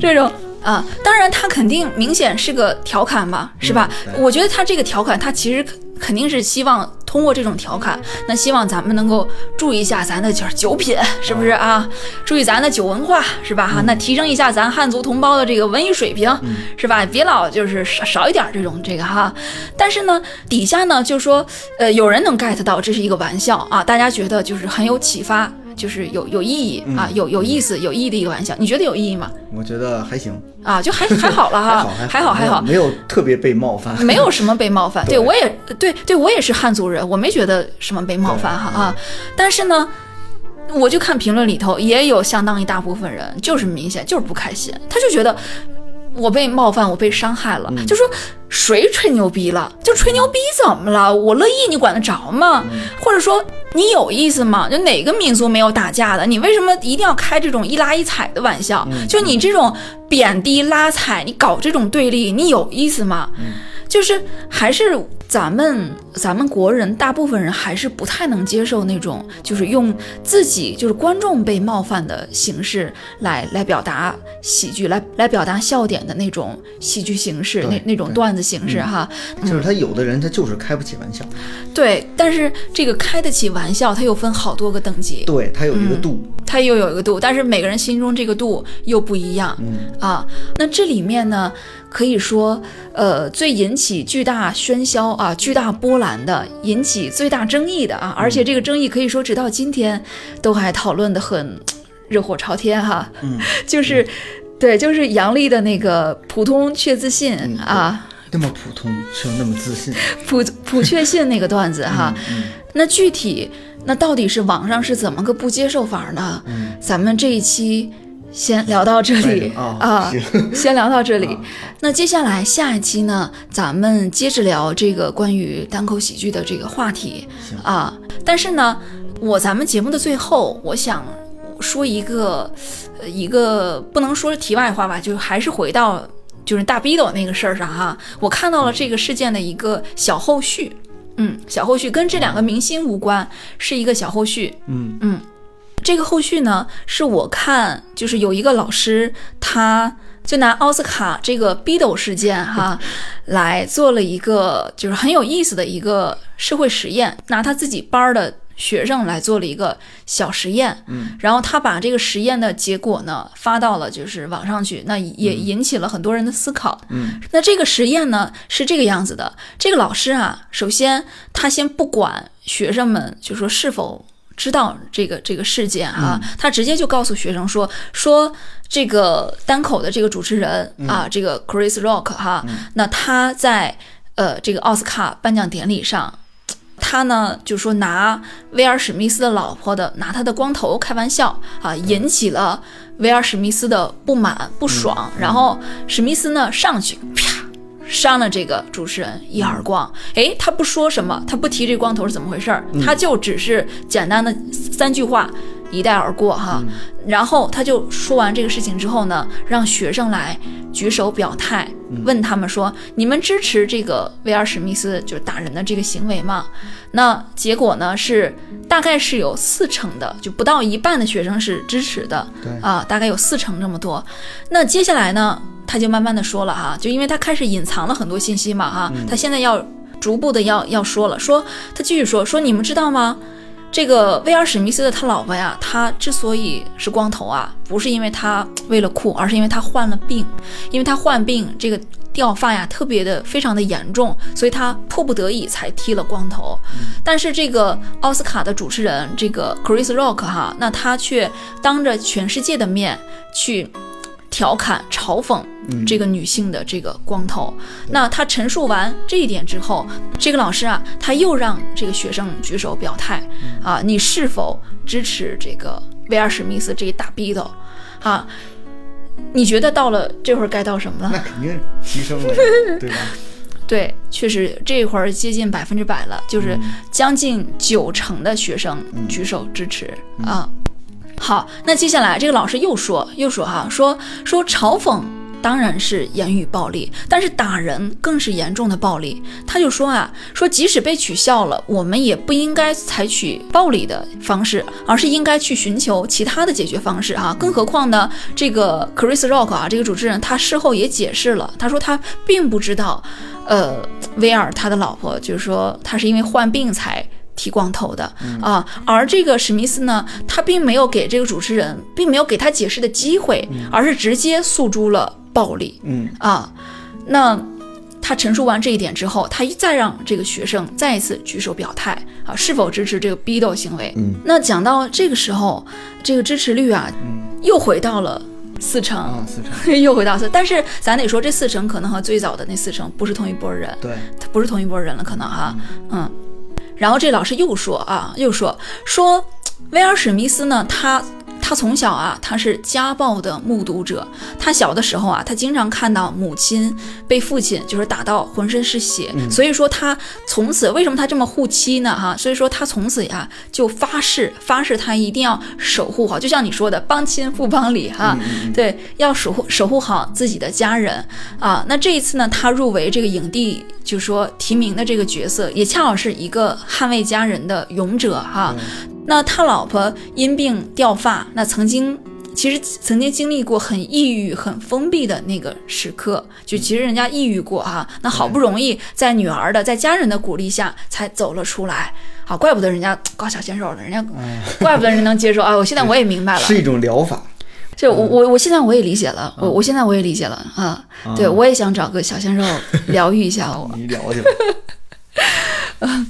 这种啊，当然他肯定明显是个调侃嘛，是吧？我觉得他这个调侃他其实肯定是希望。通过这种调侃，那希望咱们能够注意一下咱的就是酒品，是不是啊？注意咱的酒文化，是吧？哈，那提升一下咱汉族同胞的这个文艺水平，是吧？别老就是少少一点这种这个哈。但是呢，底下呢就说，呃，有人能 get 到这是一个玩笑啊，大家觉得就是很有启发。就是有有意义啊，有有意思、有意义的一个玩笑，你觉得有意义吗？我觉得还行啊，就还还好了哈，还好还好，没有特别被冒犯，没有什么被冒犯。对我也对对我也是汉族人，我没觉得什么被冒犯哈啊。但是呢，我就看评论里头也有相当一大部分人就是明显就是不开心，他就觉得。我被冒犯，我被伤害了，就说谁吹牛逼了？就吹牛逼怎么了？我乐意，你管得着吗？或者说你有意思吗？就哪个民族没有打架的？你为什么一定要开这种一拉一踩的玩笑？就你这种贬低拉踩，你搞这种对立，你有意思吗？就是还是咱们咱们国人大部分人还是不太能接受那种就是用自己就是观众被冒犯的形式来来表达喜剧来来表达笑点的那种喜剧形式那那种段子形式哈，就是他有的人他就是开不起玩笑，对，但是这个开得起玩笑他又分好多个等级，对他有一个度，他又有一个度，但是每个人心中这个度又不一样，嗯啊，那这里面呢？可以说，呃，最引起巨大喧嚣啊、巨大波澜的，引起最大争议的啊，而且这个争议可以说直到今天都还讨论的很热火朝天哈。嗯，就是，对，就是杨笠的那个普通却自信啊，那么普通却又那么自信，普普确信那个段子哈。那具体那到底是网上是怎么个不接受法呢？嗯，咱们这一期。先聊到这里啊，先聊到这里。那接下来下一期呢，咱们接着聊这个关于单口喜剧的这个话题啊。但是呢，我咱们节目的最后，我想说一个，一个不能说题外话吧，就还是回到就是大逼斗那个事儿上哈。我看到了这个事件的一个小后续，嗯，小后续跟这两个明星无关，是一个小后续，嗯嗯。这个后续呢，是我看就是有一个老师，他就拿奥斯卡这个逼斗事件哈，来做了一个就是很有意思的一个社会实验，拿他自己班的学生来做了一个小实验，嗯，然后他把这个实验的结果呢发到了就是网上去，那也引起了很多人的思考，嗯，那这个实验呢是这个样子的，这个老师啊，首先他先不管学生们就说是否。知道这个这个事件哈，他直接就告诉学生说说这个单口的这个主持人啊，这个 Chris Rock 哈，那他在呃这个奥斯卡颁奖典礼上，他呢就说拿威尔史密斯的老婆的拿他的光头开玩笑啊，引起了威尔史密斯的不满不爽，然后史密斯呢上去啪。扇了这个主持人一耳光，哎，他不说什么，他不提这光头是怎么回事儿，他就只是简单的三句话一带而过哈。然后他就说完这个事情之后呢，让学生来举手表态，问他们说：“你们支持这个威尔史密斯就是打人的这个行为吗？”那结果呢是大概是有四成的，就不到一半的学生是支持的，对啊，大概有四成这么多。那接下来呢？他就慢慢的说了哈，就因为他开始隐藏了很多信息嘛哈，他现在要逐步的要要说了，说他继续说说你们知道吗？这个威尔史密斯的他老婆呀，他之所以是光头啊，不是因为他为了酷，而是因为他患了病，因为他患病这个掉发呀特别的非常的严重，所以他迫不得已才剃了光头。但是这个奥斯卡的主持人这个 Chris Rock 哈，那他却当着全世界的面去。调侃嘲讽这个女性的这个光头，那他陈述完这一点之后，这个老师啊，他又让这个学生举手表态啊，你是否支持这个威尔史密斯这一大逼斗啊？你觉得到了这会儿该到什么了？那肯定提升了，对吧？对，确实这会儿接近百分之百了，就是将近九成的学生举手支持啊。好，那接下来这个老师又说，又说哈，说说嘲讽当然是言语暴力，但是打人更是严重的暴力。他就说啊，说即使被取笑了，我们也不应该采取暴力的方式，而是应该去寻求其他的解决方式哈、更何况呢，这个 Chris Rock 啊，这个主持人他事后也解释了，他说他并不知道，呃，威尔他的老婆就是说他是因为患病才。剃光头的。啊，而这个史密斯呢，他并没有给这个主持人，并没有给他解释的机会，而是直接诉诸了暴力。嗯。啊，那他陈述完这一点之后，他再让这个学生再一次举手表态啊，是否支持这个逼斗行为？嗯，那讲到这个时候，这个支持率啊，又回到了四成，啊，四成，又回到四，但是咱得说，这四成可能和最早的那四成不是同一波人，对，他不是同一拨人了，可能哈，嗯。然后这老师又说啊，又说说威尔史密斯呢，他他从小啊，他是家暴的目睹者。他小的时候啊，他经常看到母亲被父亲就是打到浑身是血，所以说他从此为什么他这么护妻呢？哈，所以说他从此呀就发誓发誓他一定要守护好，就像你说的，帮亲不帮理哈，对，要守护守护好自己的家人啊。那这一次呢，他入围这个影帝，就说提名的这个角色，也恰好是一个捍卫家人的勇者哈。那他老婆因病掉发，那曾经其实曾经经历过很抑郁、很封闭的那个时刻，就其实人家抑郁过哈、那好不容易在女儿的、在家人的鼓励下才走了出来。好，怪不得人家搞小鲜肉了，人家怪不得人能接受啊！我现在我也明白了，是一种疗法。就我我我现在我也理解了，我我现在我也理解了啊！对我也想找个小鲜肉疗愈一下我。你了解吧？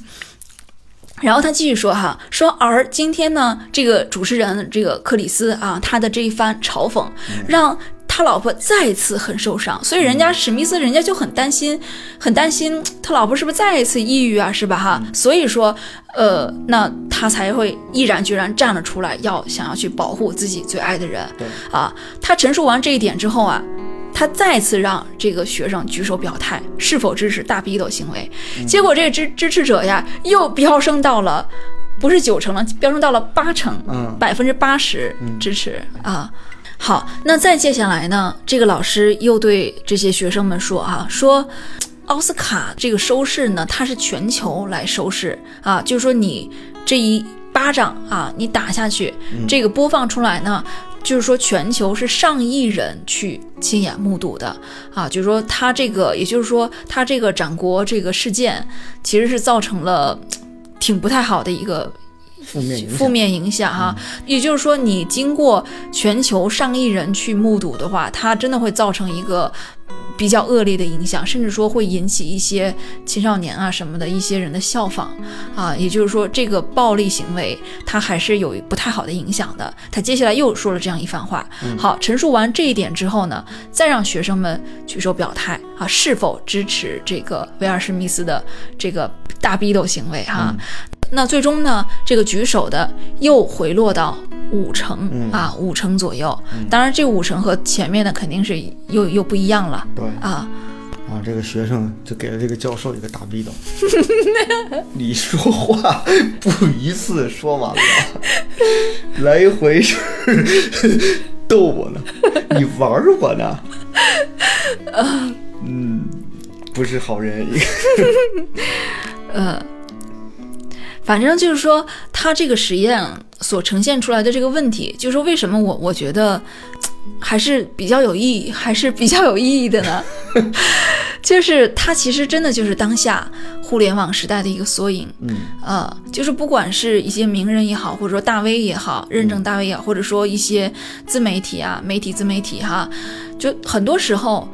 然后他继续说哈，说而今天呢，这个主持人这个克里斯啊，他的这一番嘲讽，让他老婆再次很受伤，所以人家史密斯人家就很担心，很担心他老婆是不是再一次抑郁啊，是吧哈？所以说，呃，那他才会毅然决然站了出来，要想要去保护自己最爱的人对啊。他陈述完这一点之后啊。他再次让这个学生举手表态，是否支持大逼斗行为。结果这个支支持者呀，又飙升到了不是九成了，飙升到了八成，嗯百分之八十支持、啊。好，那再接下来呢，这个老师又对这些学生们说啊，说奥斯卡这个收视呢，它是全球来收视啊，就是说你这一巴掌啊，你打下去，这个播放出来呢。就是说，全球是上亿人去亲眼目睹的啊！就是说，他这个，也就是说，他这个展国这个事件，其实是造成了 挺不太好的一个负面影响负面影响哈。也就是说，你经过全球上亿人去目睹的话，它真的会造成一个比较恶劣的影响，甚至说会引起一些青少年啊什么的一些人的效仿啊。也就是说，这个暴力行为它还是有不太好的影响的。他接下来又说了这样一番话。好，陈述完这一点之后呢，再让学生们举手表态啊，是否支持这个威尔史密斯的这个大逼斗行为哈。那最终呢，这个举手的又回落到五成、啊，五成左右。当然，这五成和前面的肯定是又又不一样了对啊。然后这个学生就给了这个教授一个大逼斗。你说话不一次说完了，来回是逗我呢，你玩我呢？嗯，不是好人。呃，反正就是说，他这个实验所呈现出来的这个问题，就是说为什么我我觉得还是比较有意义，还是比较有意义的呢？就是它其实真的就是当下互联网时代的一个缩影。嗯，呃，就是不管是一些名人也好，或者说大 V 也好，认证大 V 也好，或者说一些自媒体啊、媒体自媒体哈，就很多时候，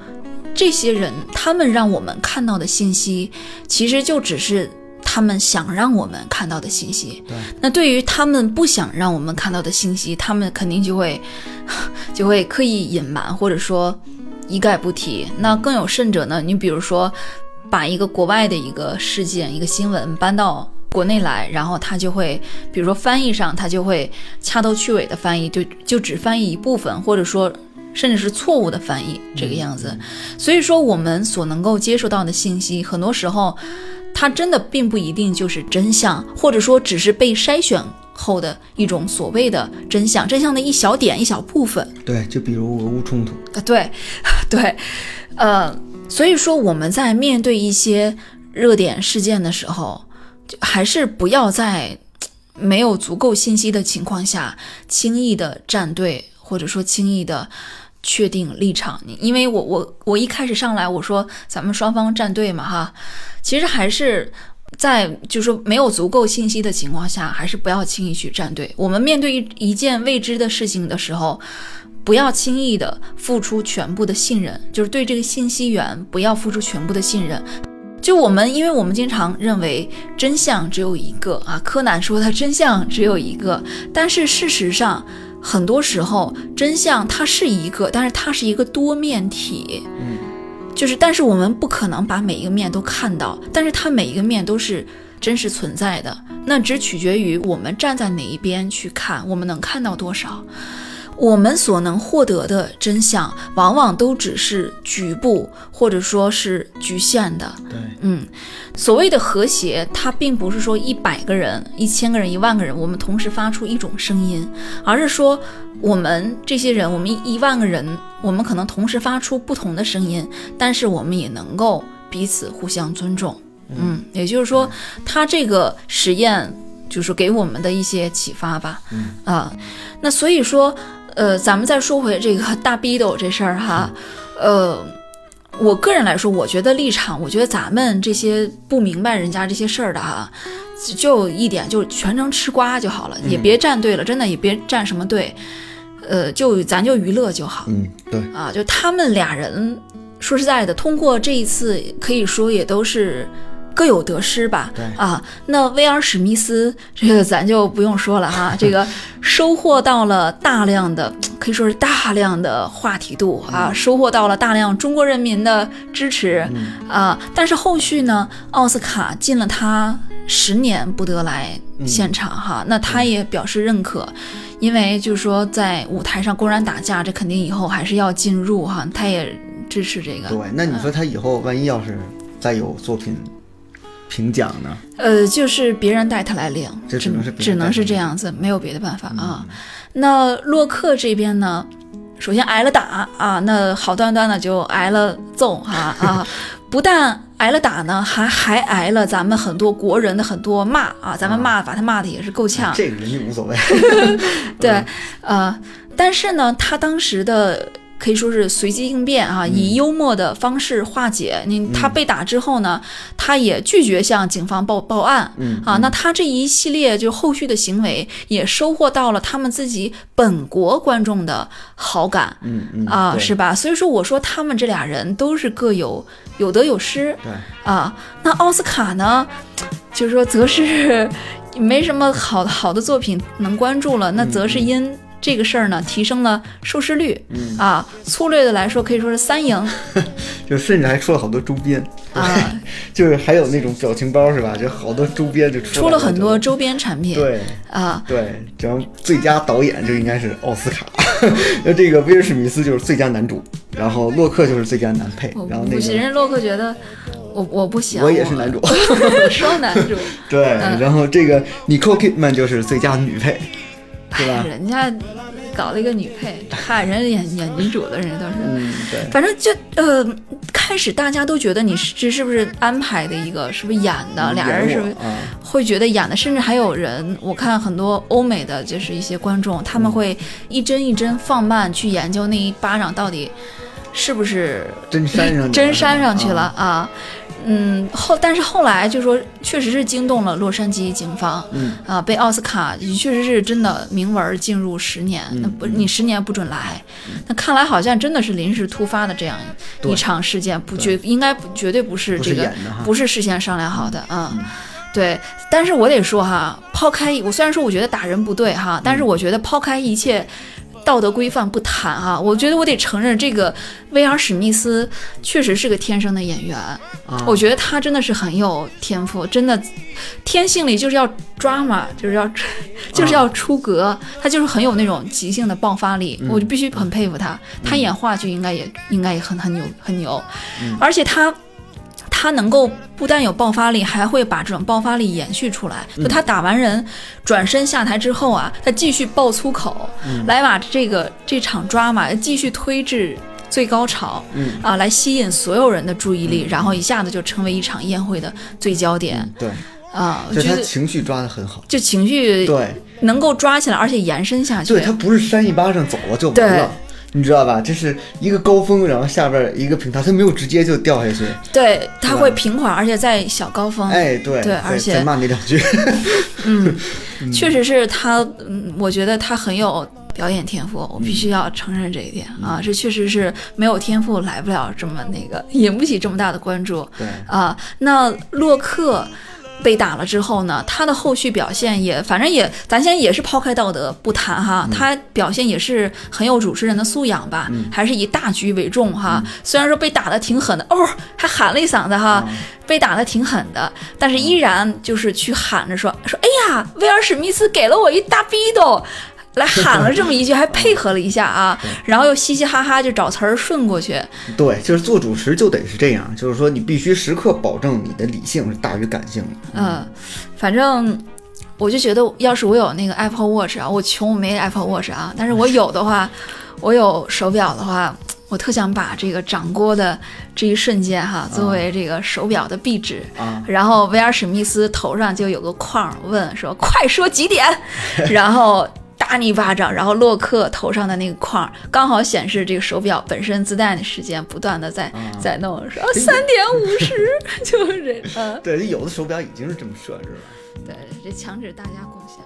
这些人他们让我们看到的信息，其实就只是他们想让我们看到的信息。对，那对于他们不想让我们看到的信息，他们肯定就会 就会刻意隐瞒，或者说一概不提。那更有甚者呢，你比如说把一个国外的一个事件、一个新闻搬到国内来，然后他就会，比如说翻译上，他就会掐头去尾的翻译，就就只翻译一部分，或者说甚至是错误的翻译这个样子。所以说，我们所能够接受到的信息，很多时候它真的并不一定就是真相，或者说只是被筛选后的一种所谓的真相，真相的一小点、一小部分。对，就比如俄乌冲突，啊，对，对，呃，所以说我们在面对一些热点事件的时候，就还是不要在没有足够信息的情况下轻易的站队，或者说轻易的确定立场。你因为我我我一开始上来我说咱们双方站队嘛哈，其实还是。在就是说没有足够信息的情况下，还是不要轻易去站队。我们面对一一件未知的事情的时候，不要轻易的付出全部的信任，就是对这个信息源不要付出全部的信任。就我们，因为我们经常认为真相只有一个啊，柯南说的真相只有一个，但是事实上，很多时候真相它是一个，但是它是一个多面体。嗯。就是，但是我们不可能把每一个面都看到，但是它每一个面都是真实存在的，那只取决于我们站在哪一边去看，我们能看到多少。我们所能获得的真相，往往都只是局部，或者说是局限的。对，嗯，所谓的和谐，它并不是说一百个人、一千个人、一万个人，我们同时发出一种声音，而是说我们这些人，我们一万个人，我们可能同时发出不同的声音，但是我们也能够彼此互相尊重。嗯，也就是说，他这个实验就是给我们的一些启发吧。嗯啊，那所以说。呃，咱们再说回这个大逼斗这事儿哈，呃，我个人来说，我觉得立场，我觉得咱们这些不明白人家这些事儿的哈，就一点，就全程吃瓜就好了，也别站队了，真的也别站什么队，呃，就咱就娱乐就好。嗯，对啊，就他们俩人，说实在的，通过这一次，可以说也都是。各有得失吧，啊，那威尔史密斯这个咱就不用说了哈，这个收获到了大量的，可以说是大量的话题度啊，收获到了大量中国人民的支持啊，但是后续呢，奥斯卡禁了他十年不得来现场哈，那他也表示认可，因为就是说在舞台上公然打架，这肯定以后还是要进入哈，他也支持这个。对，那你说他以后万一要是再有作品？评奖呢？呃，就是别人带他来领，这只能是只能是这样子，没有别的办法啊。那洛克这边呢，首先挨了打啊，那好端端的就挨了揍哈啊，不但挨了打呢，还还挨了咱们很多国人的很多骂啊，咱们骂把他骂的也是够呛。这个人家无所谓。对，呃，但是呢，他当时的。可以说是随机应变啊，以幽默的方式化解。你他被打之后呢，他也拒绝向警方报报案。嗯啊，那他这一系列就后续的行为也收获到了他们自己本国观众的好感。嗯嗯啊，是吧？所以说我说他们这俩人都是各有有得有失。对啊，那奥斯卡呢，就是说则是没什么好好的作品能关注了，那则是因。这个事儿呢，提升了收视率，嗯。啊，粗略的来说，可以说是三赢，就甚至还出了好多周边。啊，就是还有那种表情包是吧？就好多周边就出了很多周边产品，对。啊，对，然后最佳导演就应该是奥斯卡，那这个威尔史密斯就是最佳男主，然后洛克就是最佳男配，然后那个人洛克觉得我我不行，我也是男主，双男主，对，然后这个 Nicole Kidman 就是最佳女配。对吧？人家搞了一个女配，嗨，人家演演女主的人家都是，嗯，对，反正就呃，开始大家都觉得你是这是不是安排的一个，是不是演的？俩人是不是会觉得演的？甚至还有人，我看很多欧美的就是一些观众，他们会一帧一帧放慢去研究那一巴掌到底是不是真扇上真扇上去了啊。嗯，后但是后来就说，确实是惊动了洛杉矶警方。嗯啊，被奥斯卡确实是真的明文进入十年，那不你十年不准来。那看来好像真的是临时突发的这样一场事件，不绝应该绝对不是这个不是事先商量好的啊。对，但是我得说哈，抛开我虽然说我觉得打人不对哈，但是我觉得抛开一切。道德规范不谈啊，我觉得我得承认，这个威尔史密斯确实是个天生的演员。我觉得他真的是很有天赋，真的天性里就是要抓嘛，就是要 就是要出格，他就是很有那种即兴的爆发力，我就必须很佩服他。他演话剧应该也应该也很很牛很牛，而且他。他能够不但有爆发力，还会把这种爆发力延续出来。就他打完人，转身下台之后啊，他继续爆粗口，来把这个这场抓马继续推至最高潮，嗯啊，来吸引所有人的注意力，然后一下子就成为一场宴会的最焦点对，啊！我就他觉得情绪抓得很好。就情绪对，能够抓起来，而且延伸下去。对他不是扇一巴掌走了就完了。你知道吧？就是一个高峰，然后下边一个平台，它没有直接就掉下去。对，它会平缓，而且在小高峰。哎，对对而且再骂你两句。嗯，确实是他，嗯，我觉得他很有表演天赋，我必须要承认这一点、啊，这确实是没有天赋来不了这么那个，引不起这么大的关注对，啊。那洛克。被打了之后呢，他的后续表现也，反正也，咱先也是抛开道德不谈哈，他表现也是很有主持人的素养吧，还是以大局为重哈。虽然说被打的挺狠的，哦，还喊了一嗓子哈，被打的挺狠的，但是依然就是去喊着说说，哎呀，威尔史密斯给了我一大逼斗。来喊了这么一句，还配合了一下啊，然后又嘻嘻哈哈就找词儿顺过去，对，就是做主持就得是这样，就是说你必须时刻保证你的理性是大于感性的。嗯，反正我就觉得，要是我有那个 Apple Watch 啊，我穷我没 Apple Watch 啊，但是我有的话，我有手表的话，我特想把这个掌锅的这一瞬间哈，作为这个手表的壁纸。啊，然后威尔史密斯头上就有个框，问说：“快说几点？” 然后打你一巴掌，然后洛克头上的那个框刚好显示这个手表本身自带的时间，不断的在、在弄，说啊三点五十，就是这，嗯，对，有的手表已经是这么设置了。对，这强制大家共享。